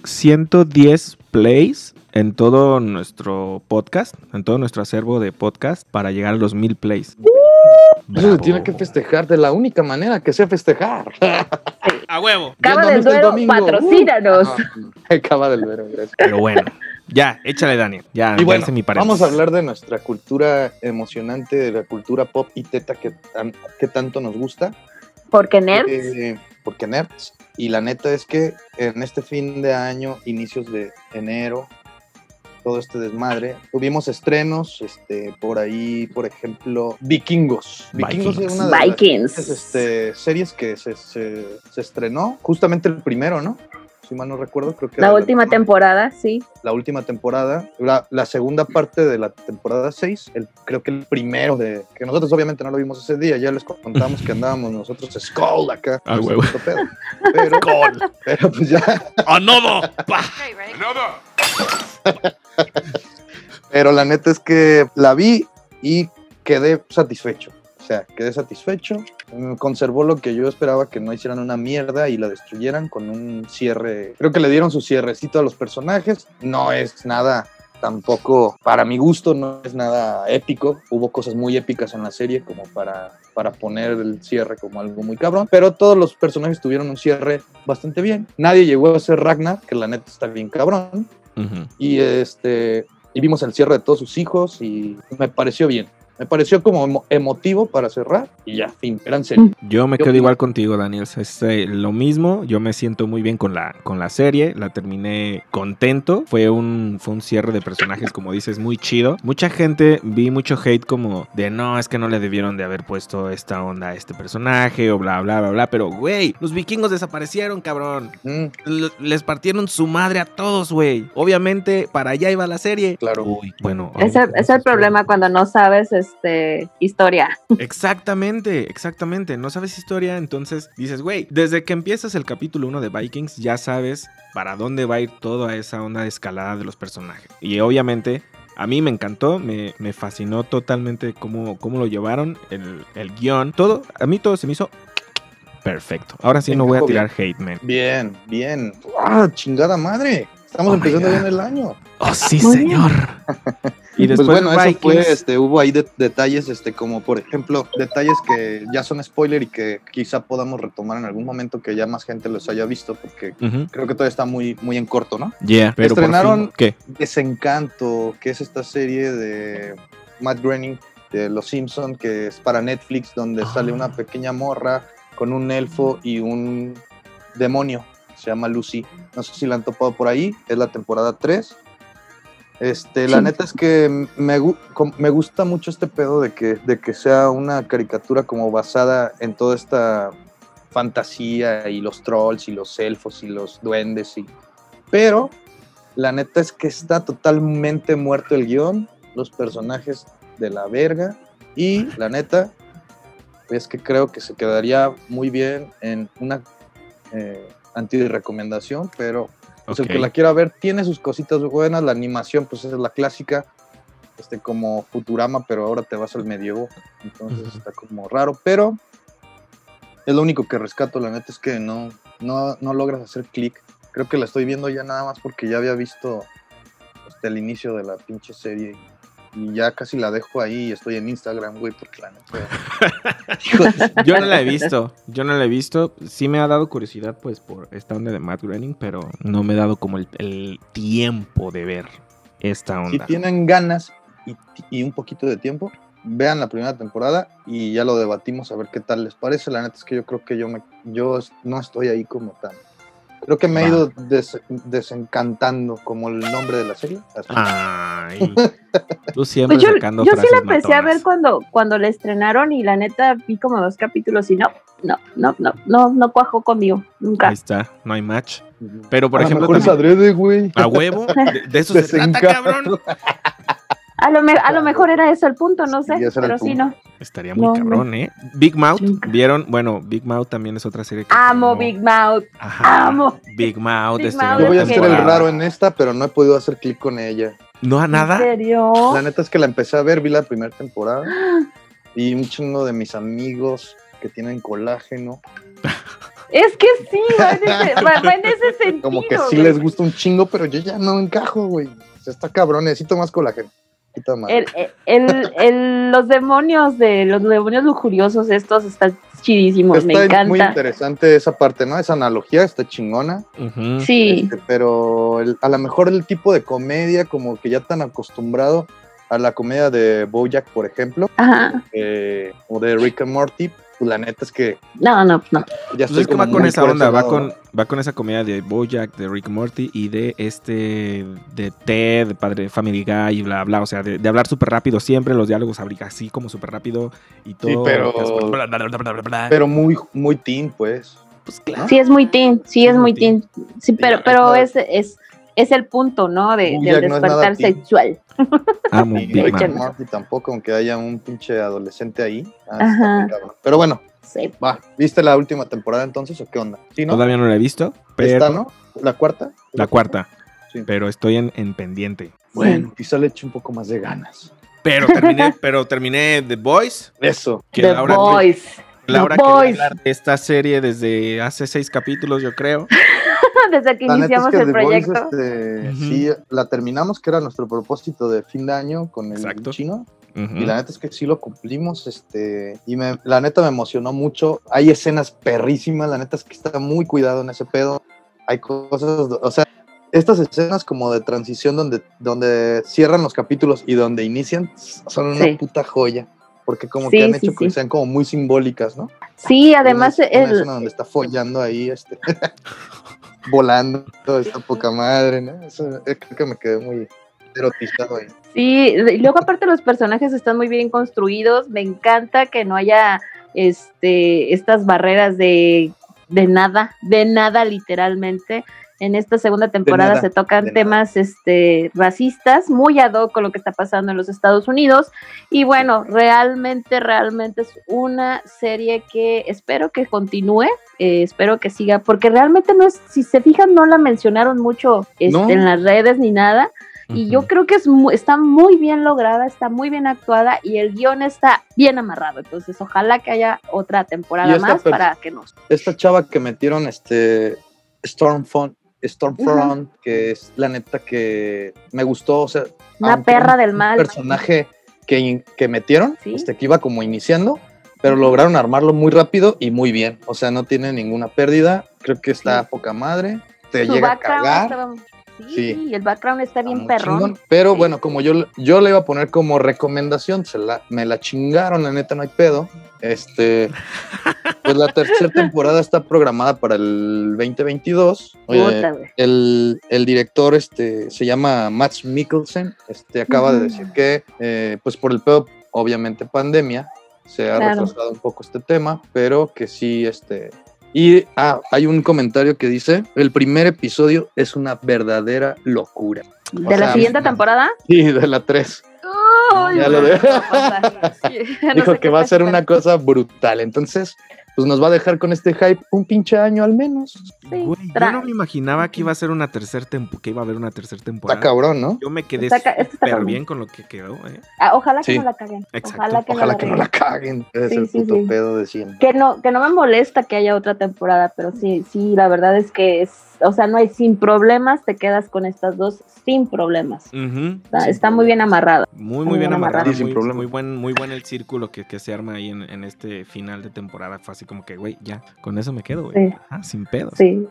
110 plays en todo nuestro podcast, en todo nuestro acervo de podcast para llegar a los 1000 plays. Eso se tiene que festejar de la única manera que sé festejar. A huevo. Cava del Duero, domingo. patrocínanos. Ah, [LAUGHS] Cava del Duero, gracias. Pero bueno, ya, échale Daniel. Ya, Y bueno, mi vamos a hablar de nuestra cultura emocionante, de la cultura pop y teta que, tan- que tanto nos gusta. Porque nerds. Eh, porque nerds. Y la neta es que en este fin de año, inicios de enero, todo este desmadre, tuvimos estrenos, este, por ahí, por ejemplo, Vikingos. Vikingos Vikings. es una de las Vikings. este, series que se, se- se estrenó justamente el primero, ¿no? Si mal no recuerdo, creo que La última temporada, sí. la última temporada, la, la segunda parte de la temporada 6, el, creo que el primero de, que nosotros obviamente no lo vimos ese día, ya les contamos que andábamos nosotros Skull acá. Ah, sé huevo. pedo. Pero, pero pues ya, pero la neta es que la vi y quedé satisfecho. O sea, quedé satisfecho. Mm, Conservó lo que yo esperaba que no hicieran una mierda y la destruyeran con un cierre. Creo que le dieron su cierrecito a los personajes. No es nada tampoco, para mi gusto, no es nada épico. Hubo cosas muy épicas en la serie como para, para poner el cierre como algo muy cabrón. Pero todos los personajes tuvieron un cierre bastante bien. Nadie llegó a ser Ragnar, que la neta está bien cabrón Y este y vimos el cierre de todos sus hijos y me pareció bien. Me pareció como emo- emotivo para cerrar y ya, fin, eran serio. Yo me ¿Qué quedo opinas? igual contigo, Daniel. Es eh, lo mismo. Yo me siento muy bien con la, con la serie. La terminé contento. Fue un, fue un cierre de personajes, como dices, muy chido. Mucha gente vi mucho hate como de no, es que no le debieron de haber puesto esta onda a este personaje o bla, bla, bla, bla. Pero, güey, los vikingos desaparecieron, cabrón. Mm, les partieron su madre a todos, güey. Obviamente, para allá iba la serie. claro. Uy, bueno. Es el vamos a- problema cuando no sabes este historia. [LAUGHS] Exactamente, exactamente. No sabes historia, entonces dices, güey, desde que empiezas el capítulo 1 de Vikings ya sabes para dónde va a ir toda esa onda de escalada de los personajes. Y obviamente a mí me encantó, me, me fascinó totalmente cómo, cómo lo llevaron, el, el guion, todo. A mí todo se me hizo perfecto. Ahora sí no voy a tirar hate, man. Bien, bien. ¡Ah, chingada madre! Estamos Oh empezando bien el año. Oh, sí, señor. [LAUGHS] y Pues después bueno, eso Vikings. fue, este, hubo ahí de- detalles, este, como por ejemplo, detalles que ya son spoiler y que quizá podamos retomar en algún momento que ya más gente los haya visto, porque creo que todavía está muy, muy en corto, ¿no? Yeah, pero por Estrenaron- fin- ¿Qué? Desencanto, que es esta serie de Matt Groening de Los Simpson que es para Netflix, donde Ah. sale una pequeña morra con un elfo y un demonio. Se llama Lucy. No sé si la han topado por ahí. Es la temporada 3. Este, la neta es que me, me gusta mucho este pedo de que, de que sea una caricatura como basada en toda esta fantasía y los trolls y los elfos y los duendes y pero la neta es que está totalmente muerto el guion, los personajes de la verga y la neta es que creo que se quedaría muy bien en una eh, anti-recomendación, pero pues, el que la quiera ver tiene sus cositas buenas, la animación pues es la clásica, este como Futurama, pero ahora te vas al medievo, entonces está como raro, pero Es lo único que rescato, la neta es que no, no, no logras hacer clic. Creo que la estoy viendo ya nada más porque ya había visto hasta el inicio de la pinche serie. Y ya casi la dejo ahí y estoy en Instagram, güey, porque la neta. [LAUGHS] Yo no la he visto, yo no la he visto. Sí me ha dado curiosidad, pues, por esta onda de Matt Groening, pero no me he dado como el, el tiempo de ver esta si onda. tienen ganas y, y un poquito de tiempo, vean la primera temporada y ya lo debatimos a ver qué tal les parece. La neta es que yo creo que yo, me, yo no estoy ahí como tan. Creo que me he Va. ido des- desencantando como el nombre de la serie. Ay, [LAUGHS] tú siempre Pues yo, sacando yo sí la empecé a ver cuando, cuando la estrenaron y la neta vi como dos capítulos y no, no, no, no, no, no cuajó conmigo, nunca. Ahí está, no hay match. Pero, por A ejemplo, mejor es también- adrede, güey. a huevo, de, de eso se trata, Desencanto. cabrón. A lo, me- a lo mejor era eso el punto, no sé, Sí, pero sí, no. Estaría muy No, cabrón, ¿eh? Big Mouth. ¿vieron? Bueno, Big Mouth también es otra serie que... Amo como- Big Mouth, Ajá, amo. Big Mouth. Big estrenó Mouth Yo voy a ser el raro en esta, pero no he podido hacer clic con ella. ¿No a ¿En nada? serio? La neta es que la empecé a ver, vi la primera temporada [GASPS] y un chingo de mis amigos que tienen colágeno, [LAUGHS] Es que sí, va en ese, [LAUGHS] va- va en ese sentido. como que sí güey. les gusta un chingo, pero yo ya no encajo, güey. Está cabrón, necesito más colágeno. Puta madre. El, el, el- los demonios de los demonios lujuriosos estos están chidísimos, me está muy encanta. interesante esa parte, ¿no? Esa analogía está chingona. Sí, Este, pero el- a lo mejor el tipo de comedia, como que ya tan acostumbrado a la comedia de Bojack, por ejemplo, ajá. eh, o de Rick and Morty, pues la neta es que No, no, no. ya Pues estoy es que va con esa onda, va con, va con esa comedia de Bojack, de Rick Morty y de este, de Ted, de Padre Family Guy y bla, bla, o sea, de, de hablar súper rápido siempre, los diálogos así como súper rápido y todo. pero- bla, bla, bla, bla, bla, bla. Pero muy, muy teen, pues. pues claro. Sí, es muy teen, sí, es muy teen. teen. Sí, pero, pero es es, es, el punto, ¿no? De, del no despertar sexual. Amo Y Big Rick Mouth. and Morty tampoco, aunque haya un pinche adolescente ahí. Ah, muy. Pero bueno, Sí. va. ¿Viste la última temporada entonces o qué onda? ¿Sí, no? Todavía no la he visto, pero ¿Está, no? ¿La cuarta? la cuarta, Sí. pero estoy en, en pendiente. Bueno, quizá le eche un poco más de ganas. Pero terminé, [LAUGHS] pero terminé The Boys, Eso. que The Laura, Boys. Laura The quería Boys. hablar de esta serie desde hace seis capítulos, yo creo. [LAUGHS] Desde que La neta es iniciamos que el The proyecto. este, Ujú. sí, la terminamos, que era nuestro propósito de fin de año con el Exacto. chino. Ujú. Y la neta es que sí lo cumplimos, este, y me, la neta me emocionó mucho. Hay escenas perrísimas, la neta es que está muy cuidado en ese pedo. Hay cosas, o sea, estas escenas como de transición donde, donde cierran los capítulos y donde inician son una Sí. puta joya. Porque como Sí, que han sí, hecho que sean como muy simbólicas, ¿no? Sí, además una, una el, escena donde está follando ahí, este, [LAUGHS] volando, esta poca madre, ¿no? Eso, eh, creo que me quedé muy erotizado ahí. Sí, y luego aparte los personajes están muy bien construidos. Me encanta que no haya este estas barreras de, de nada, de nada literalmente. En esta segunda temporada nada, se tocan temas este, racistas, muy ad hoc con lo que está pasando en los Estados Unidos. Y bueno, realmente, realmente es una serie que espero que continúe, eh, espero que siga, porque realmente no es, si se fijan, no la mencionaron mucho este, No. en las redes ni nada. Y yo creo que es está muy bien lograda, está muy bien actuada y el guion está bien amarrado. Entonces, ojalá que haya otra temporada más para que nos. esta chava que metieron este Stormfront, que es la neta que me gustó, o sea, Una perra un- del un mal. personaje que, que metieron, Sí. este que iba como iniciando, pero lograron armarlo muy rápido y muy bien, o sea, no tiene ninguna pérdida, creo que está poca madre, te Su llega a cagar. estaba- Sí, Sí. el background está está bien muy perrón. chingón, pero Sí. bueno, como yo, yo le iba a poner como recomendación, se la, me la chingaron, la neta no hay pedo. Este, [LAUGHS] pues la tercera temporada está programada para el 2022. Oye, el, el director este, se llama Max Mikkelsen, este, acaba de decir que, eh, pues por el pedo, obviamente pandemia, se ha Claro. retrasado un poco este tema, pero que sí, este... Y ah, hay un comentario que dice, el primer episodio es una verdadera locura. ¿De o la sea, siguiente temporada? Sí, de la 3. Ay, Ya lo no. Sí, Dijo que va a ser una cosa brutal. Entonces, pues nos va a dejar con este hype un pinche año al menos. Sí, Güey, yo no me imaginaba que iba a ser una tercera temporada, que iba a haber una tercera temporada. Está cabrón, ¿no? Yo me quedé súper bien con lo que quedó, ¿eh? Ah, ojalá que no la caguen. Exacto. Ojalá que Ojalá no que la no la caguen. Es Sí, el sí, puto sí. pedo de siempre. Que no, que no me molesta que haya otra temporada, pero sí, sí, la verdad es que es, o sea, no hay sin problemas, te quedas con estas dos sin problemas. Está, está muy bien amarrado. Muy, muy bien amarrado. Sí, sin muy, problema. muy buen, muy buen el círculo que, que se arma ahí en, en este final de temporada. Fue así como que, güey, ya, con eso me quedo, güey. Sí. Ah, sin pedos. Sí.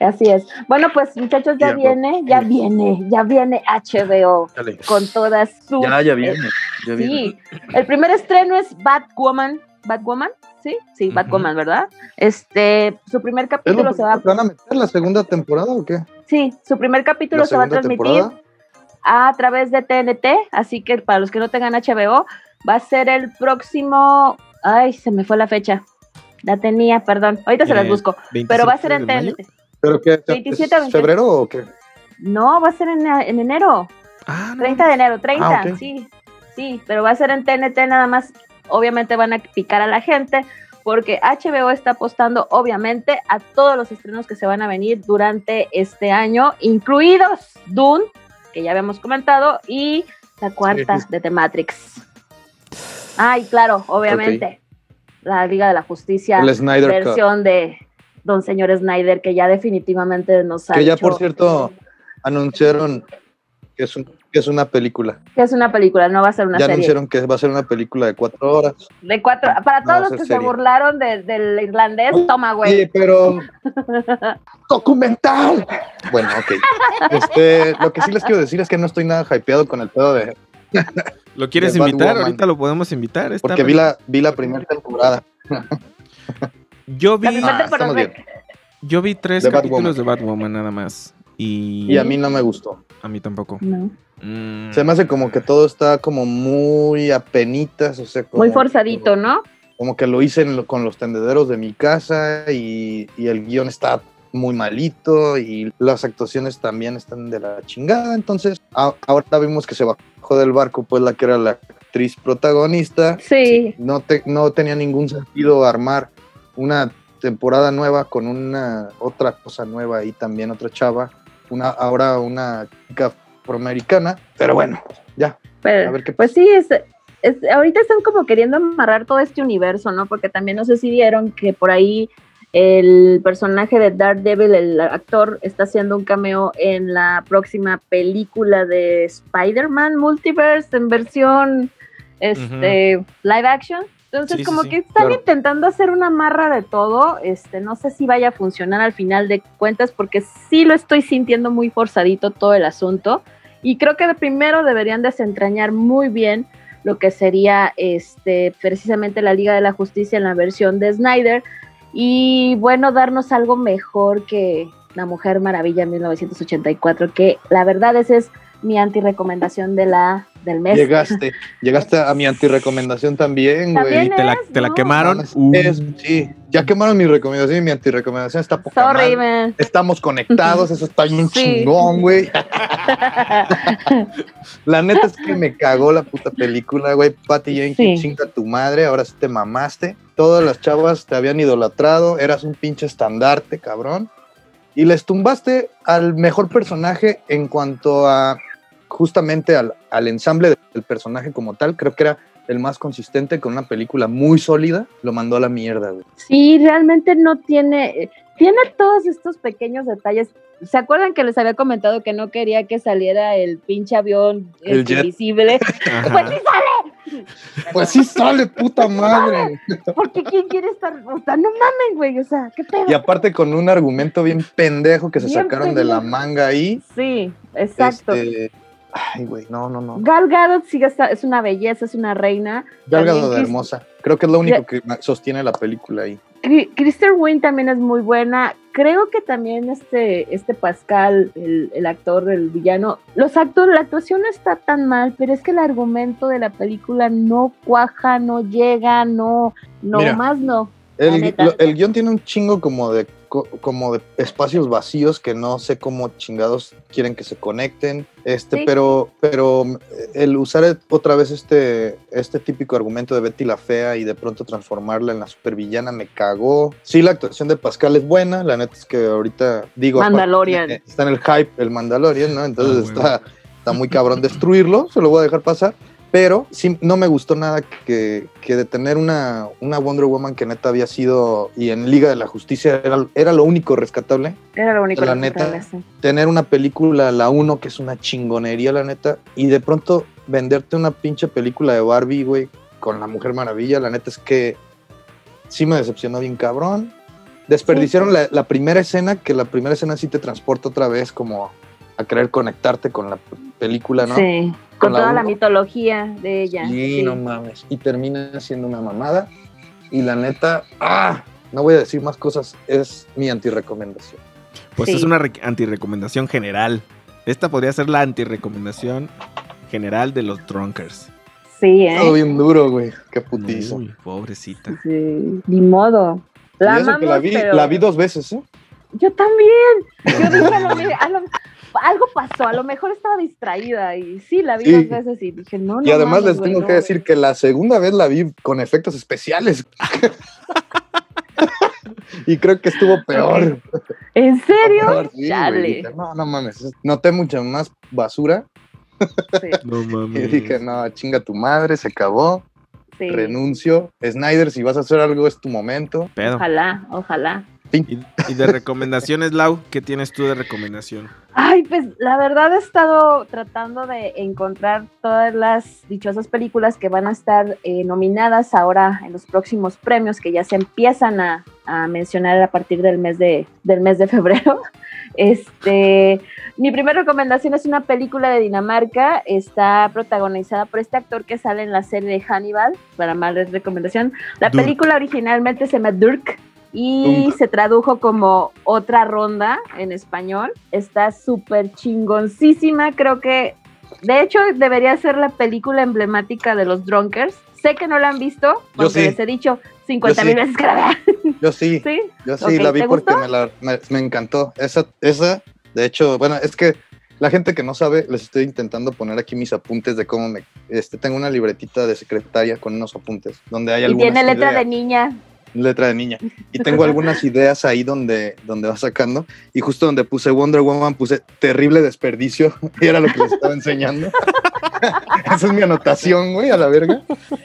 Así es. Bueno, pues muchachos, ya Ya, viene, ya viene, ya viene HBO Dale. con todas sus. Ya, ya eh, viene. Ya viene. Sí, el primer estreno es Batwoman. ¿Batwoman? Sí, sí, Ujú. Batwoman, ¿verdad? Este, su primer ¿Es lo capítulo se va van a meter la segunda temporada o qué? Sí, su primer capítulo ¿La se va a transmitir temporada? a través de TNT, así que para los que no tengan HBO, va a ser el próximo. Ay, se me fue la fecha. La tenía, perdón. Ahorita se las Eh, busco. Pero va a ser 27 en. TNT. ¿Pero qué? 27 a ¿Es ¿Febrero o qué? No, va a ser en, en enero. Ah, no. 30 de enero, 30, Ah, sí. Sí, pero va a ser en TNT nada más. Obviamente van a picar a la gente porque HBO está apostando obviamente a todos los estrenos que se van a venir durante este año, incluidos Dune, que ya habíamos comentado, y la cuarta Sí. de The Matrix. Ay, claro, obviamente. La Liga de la Justicia, Cut. versión de Don Señor Snyder, que ya definitivamente nos ha Que ya, hecho- por cierto, anunciaron que es, un- que es una película. que es una película, no va a ser una ya serie. anunciaron que va a ser una película de cuatro horas. De cuatro, para No, todos los que se burlaron de- del irlandés, toma, Sí, güey. pero [LAUGHS] documental. Bueno, ok. Este, lo que sí les quiero decir es que no estoy nada hypeado con el pedo de ¿Lo quieres invitar? Batwoman. Ahorita lo podemos invitar. está porque vi la vi la primera temporada. Yo vi, Ah, yo vi tres de capítulos de Batwoman nada más. Y, Y a mí no me gustó. a mí tampoco. No. Mm, Se me hace como que todo está como muy apenitas, o sea, como, Muy forzadito, ¿no? Como que lo hice en lo- con los tendederos de mi casa y, y el guion está muy malito y las actuaciones también están de la chingada. Entonces, a- ahora vimos que se bajó del barco, pues la que era la actriz protagonista. Sí. No, te, no tenía ningún sentido armar una temporada nueva con una otra cosa nueva ahí también, otra chava. Una, ahora una chica afroamericana. Pero bueno, ya, Pero, a ver qué pues sí, es, es- ahorita están como queriendo amarrar todo este universo, ¿no? Porque también no sé si vieron que por ahí el personaje de Daredevil, el actor, está haciendo un cameo en la próxima película de Spider-Man Multiverse en versión este, live action. Entonces, sí, como sí, que están claro. intentando hacer una marra de todo. Este, no sé si vaya a funcionar al final de cuentas, porque sí lo estoy sintiendo muy forzadito todo el asunto. Y creo que de primero deberían desentrañar muy bien lo que sería este precisamente la Liga de la Justicia en la versión de Snyder y bueno, darnos algo mejor que La Mujer Maravilla en 1984, que la verdad esa es mi anti-recomendación de la, del mes. llegaste. Llegaste a mi antirecomendación también, güey. También ¿Y te la, es, te la ¿no? quemaron? Mames, Uh, es- sí, ya quemaron mi recomendación y mi antirecomendación está poca Sorry, man. Estamos conectados, eso está bien Sí. chingón, güey. [LAUGHS] La neta es que me cagó la puta película, güey. Patty Jenkins, Sí. chinga tu madre, ahora sí te mamaste. Todas las chavas te habían idolatrado, eras un pinche estandarte, cabrón. Y les tumbaste al mejor personaje en cuanto a justamente al, al ensamble del personaje como tal. Creo que era el más consistente con una película muy sólida. Lo mandó a la mierda. Sí, realmente no tiene, tiene todos estos pequeños detalles. ¿Se acuerdan que les había comentado que no quería que saliera el pinche avión El este, invisible? Pues sí sale, Pues sí sale, puta madre. porque ¿quién quiere estar? O sea, no mamen, güey, o sea, ¿qué pedo? Y aparte con un argumento bien pendejo que se Bien sacaron de la manga ahí. Sí, exacto. Este, ay, güey, no, no, no. Gal Gadot sigue esta- es una belleza, es una reina. Gal Gadot hermosa. Creo que es lo único que sostiene la película ahí. Kristen Wiig también es muy buena. Creo que también este, este Pascal, el, el actor, el villano, los actores, la actuación no está tan mal, pero es que el argumento de la película no cuaja, no llega, no, no Mira, más no. El, neta. lo- el guion tiene un chingo como de co- como de espacios vacíos que no sé cómo chingados quieren que se conecten. Este, Sí. pero, pero eh, el usar el- otra vez este, este típico argumento de Betty la Fea y de pronto transformarla en la supervillana me cagó. Sí, la actuación de Pascal es buena, la neta es que ahorita digo. aparte, Mandalorian. eh, Está en el hype el Mandalorian, ¿no? Entonces bueno. está, está muy cabrón destruirlo, se lo voy a dejar pasar. Pero sí, no me gustó nada que, que de tener una, una Wonder Woman que neta había sido, y en Liga de la Justicia era, era lo único rescatable, Era lo único La que neta. tener una película, la 1, que es una chingonería, la neta, y de pronto venderte una pinche película de Barbie, güey, con la Mujer Maravilla, la neta es que sí me decepcionó bien cabrón. Desperdiciaron la, la primera escena, que la primera escena sí te transporta otra vez como a querer conectarte con la película, ¿no? Sí, Con con, la toda la mitología de ella. Sí, sí. no mames. Y termina siendo una mamada. Y la neta, ah, no voy a decir más cosas, es mi antirecomendación. Pues Sí. es una re- antirecomendación general. Esta podría ser la antirecomendación general de los drunkers. Sí, Todo ¿eh? bien duro, güey. Qué putiza. Uy, pobrecita. Sí, ni modo. La y eso que amamos, la vi, pero- la vi dos veces, ¿eh? Yo también. Yo dije, [LAUGHS] a lo me- a lo- algo pasó, a lo mejor estaba distraída y sí, la vi Sí. dos veces y dije, no, no. y además mames, les güey, tengo no, que decir que la segunda vez la vi con efectos especiales. [LAUGHS] y creo que estuvo peor. ¿En serio? Peor, sí, güey. Chale. Dije, no, no mames. Noté mucha más basura. Sí, [LAUGHS] No Y mames. dije, no, chinga tu madre, se acabó. sí. Renuncio. Snyder, si vas a hacer algo, es tu momento. Ojalá, ojalá. Y, y de recomendaciones, Lau, ¿qué tienes tú de recomendación? Ay, pues la verdad he estado tratando de encontrar todas las dichosas películas que van a estar eh, nominadas ahora en los próximos premios que ya se empiezan a, a mencionar a partir del mes de, del mes de febrero. [LAUGHS] Este, mi primera recomendación es una película de Dinamarca, está protagonizada por este actor que sale en la serie de Hannibal, para más recomendación. La Durk. película originalmente se llama Dirk y se tradujo como otra ronda en español. Está súper chingoncísima, creo que de hecho debería ser la película emblemática de los Drunkers. Sé que no la han visto, porque sí. les he dicho 50 Yo mil sí. veces que la vean. Yo sí, [LAUGHS] ¿Sí? yo sí, la vi ¿te porque me, la- me- me encantó. Esa, esa, de hecho, bueno, es que la gente que no sabe, les estoy intentando poner aquí mis apuntes de cómo me... Este, tengo una libretita de secretaria con unos apuntes, donde hay Y algunas tiene letra de niña. Letra de niña. Y [LAUGHS] tengo algunas ideas ahí donde, donde va sacando. Y justo donde puse Wonder Woman, puse terrible desperdicio. [LAUGHS] Y era lo que les estaba enseñando. [LAUGHS] Esa es mi anotación, güey, a la verga.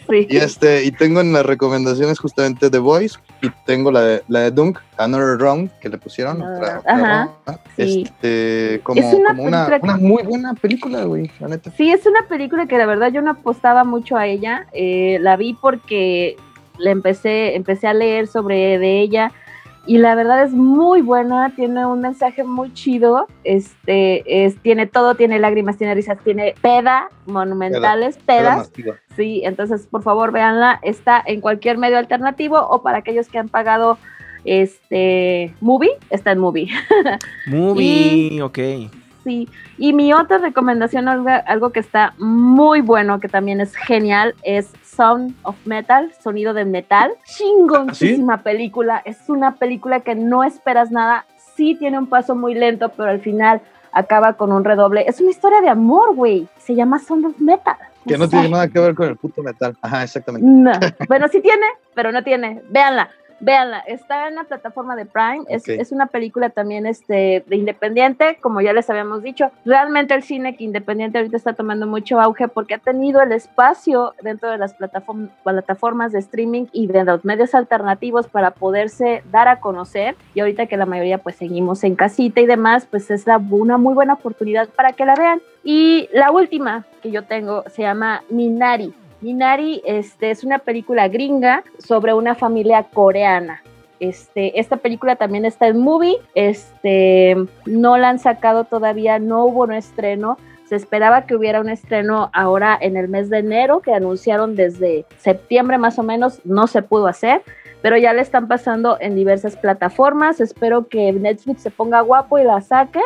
Sí. Y este, y tengo en las recomendaciones justamente The Voice y tengo la de, la de Dunk, Another Round, que le pusieron. otra- otra Ajá, sí. Este, como, Es una como una, una muy buena película, güey, la neta. Sí, es una película que la verdad yo no apostaba mucho a ella. Eh, la vi porque le empecé, empecé a leer sobre de ella y la verdad es muy buena, tiene un mensaje muy chido, este, es, tiene todo, tiene lágrimas, tiene risas, tiene peda, monumentales, pedas. masiva. Sí, entonces por favor véanla, está en cualquier medio alternativo o para aquellos que han pagado este movie, está en movie. [LAUGHS] Movie, ok. Sí, y mi otra recomendación, algo, algo que está muy bueno, que también es genial, es Sound of Metal, sonido de metal. Chingoncísima película, es una película que no esperas nada, sí tiene un paso muy lento, pero al final acaba con un redoble. Es una historia de amor, güey, se llama Sound of Metal. Que no sé. tiene nada que ver con el puto metal. Ajá, exactamente. No. Bueno, sí tiene, pero no tiene. Véanla, véanla. Está en la plataforma de Prime. Es, Ok. es una película también este, de independiente, como ya les habíamos dicho. Realmente el cine que independiente ahorita está tomando mucho auge porque ha tenido el espacio dentro de las plataform- plataformas de streaming y de los medios alternativos para poderse dar a conocer. Y ahorita que la mayoría pues seguimos en casita y demás, pues es la- una muy buena oportunidad para que la vean. Y la última que yo tengo se llama Minari. Minari este, es una película gringa sobre una familia coreana. Este, esta película también está en movie, este, no la han sacado todavía, no hubo un estreno. Se esperaba que hubiera un estreno ahora en el mes de enero, que anunciaron desde septiembre más o menos, no se pudo hacer, pero ya le están pasando en diversas plataformas. Espero que Netflix se ponga guapo y la saque.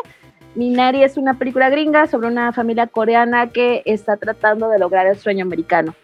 Minari es una película gringa sobre una familia coreana que está tratando de lograr el sueño americano.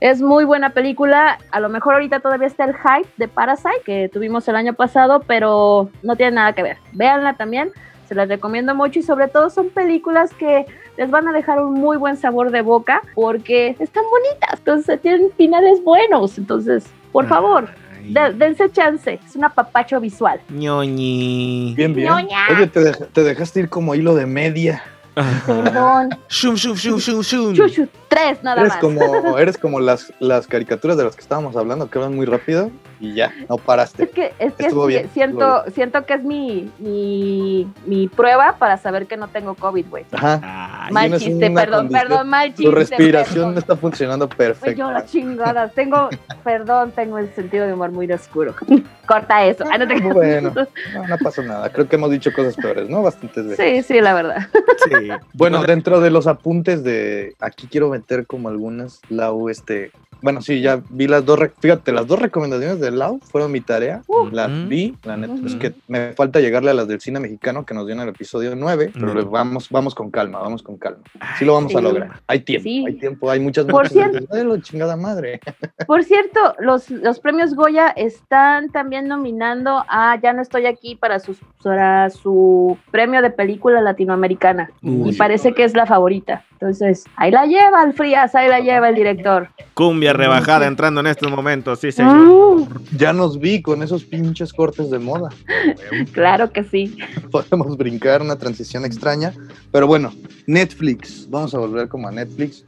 Es muy buena película. A lo mejor ahorita todavía está el hype de Parasite que tuvimos el año pasado, pero no tiene nada que ver. Véanla también. Se las recomiendo mucho y sobre todo son películas que les van a dejar un muy buen sabor de boca porque están bonitas, entonces tienen finales buenos. Entonces, por favor, Ay, de- dense chance. Es un apapacho visual. ñoñi. Bien, bien. Ñoña. Oye, te, dej- te dejaste ir como hilo de media. Perdón. [LAUGHS] Shum, shum, shum, shum, shum. Chuchu, tres nada Eres más. como, [LAUGHS] eres como las, las caricaturas de las que estábamos hablando, que van muy rápido y ya, no paraste. Es que, es que Estuvo sí, bien, siento, estuvo siento que es mi, mi, mi prueba para saber que no tengo COVID, güey. Ajá. Ay, Mal tienes chiste, perdón, condición- perdón, mal chiste. Tu respiración perdón. está funcionando Pues perfecto. yo la chingada, tengo, [LAUGHS] perdón, tengo el sentido de humor muy oscuro. [LAUGHS] Corta eso. Ah, no te- Bueno, no, no pasa nada. Creo que hemos dicho cosas peores, ¿no? Bastantes veces. Sí, sí, la verdad. sí. Bueno, dentro de los apuntes de aquí quiero meter como algunas, Lau, este, bueno, sí, ya vi las dos, re- fíjate, las dos recomendaciones de Lau fueron mi tarea, las Mm. vi, la neta, es que me falta llegarle a las del cine mexicano que nos dio en el episodio 9, pero Mm. vamos, vamos con calma, vamos con calma. Sí lo vamos a lograr. Hay tiempo, Sí. hay tiempo, hay muchas Por recomendaciones. Ay, lo chingada madre. [LAUGHS] Por cierto, los, los premios Goya están también nominando a Ya no estoy aquí para su, para su premio de película latinoamericana. Uy. y parece que es la favorita. Entonces, ahí la lleva el Frías, ahí la lleva el director. Cumbia rebajada entrando en estos momentos, sí, señor. Mm, Ya nos vi con esos pinches cortes de moda. [LAUGHS] claro que sí. podemos brincar una transición extraña. Pero bueno, Netflix, vamos a volver como a Netflix.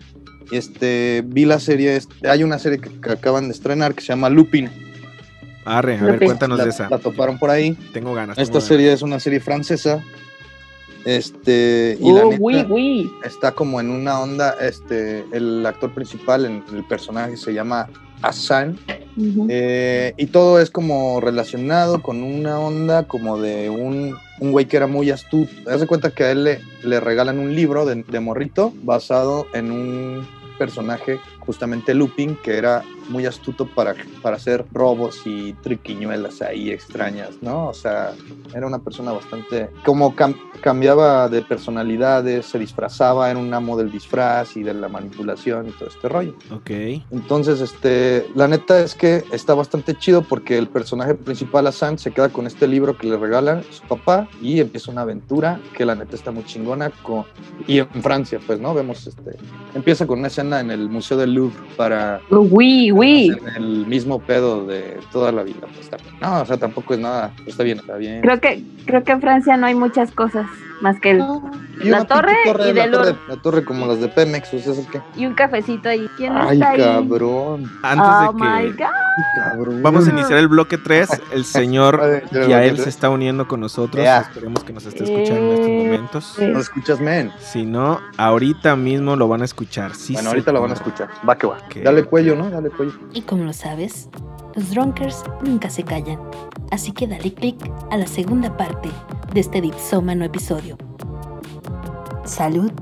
Este, vi la serie, este, hay una serie que, que acaban de estrenar que se llama Lupin. Arre, a ver, cuéntanos la, de esa. la toparon por ahí. Tengo ganas. Esta tengo serie es una serie francesa. Este, y la Oh, neta, oui, oui. está como en una onda, este, el actor principal, en- el personaje se llama Hassan, eh, y todo es como relacionado con una onda como de un, un güey que era muy astuto. Haz de cuenta que a él le, le regalan un libro de, de morrito basado en un personaje, justamente Lupin, que era muy astuto para, para hacer robos y triquiñuelas ahí extrañas, ¿no? O sea, era una persona bastante... Como cam- cambiaba de personalidades, se disfrazaba, era un amo del disfraz y de la manipulación y todo este rollo. Ok. Entonces, este, la neta es que está bastante chido porque el personaje principal, Hassan, se queda con este libro que le regalan su papá y empieza una aventura que la neta está muy chingona. Con, y en Francia, pues, ¿no? Vemos, este, empieza con una escena en el Museo del Louvre para Oui, oui. el mismo pedo de toda la vida. Pues, también. No, o sea, tampoco es nada, está bien, está bien. Creo que, creo que en Francia no hay muchas cosas más que el, Y la torre y la del torre, Louvre. la torre como las de Pemex, o sea, ¿eso qué? y un cafecito ahí. ¿Quién Ay, está ahí? cabrón, Antes oh de my que God. cabrón. vamos a iniciar el bloque 3, el [LAUGHS] señor lo Yael que- se está uniendo con nosotros. Esperemos que nos esté escuchando en estos Eh, momentos. eh. ¿No escuchas, men? Si no, ahorita mismo lo van a escuchar. Sí, bueno, ahorita lo van a escuchar. Va que va. Dale cuello, ¿no? Dale cuello. Y como lo sabes, los Drunkers nunca se callan. Así que dale click a la segunda parte de este dipsómano episodio. Salud.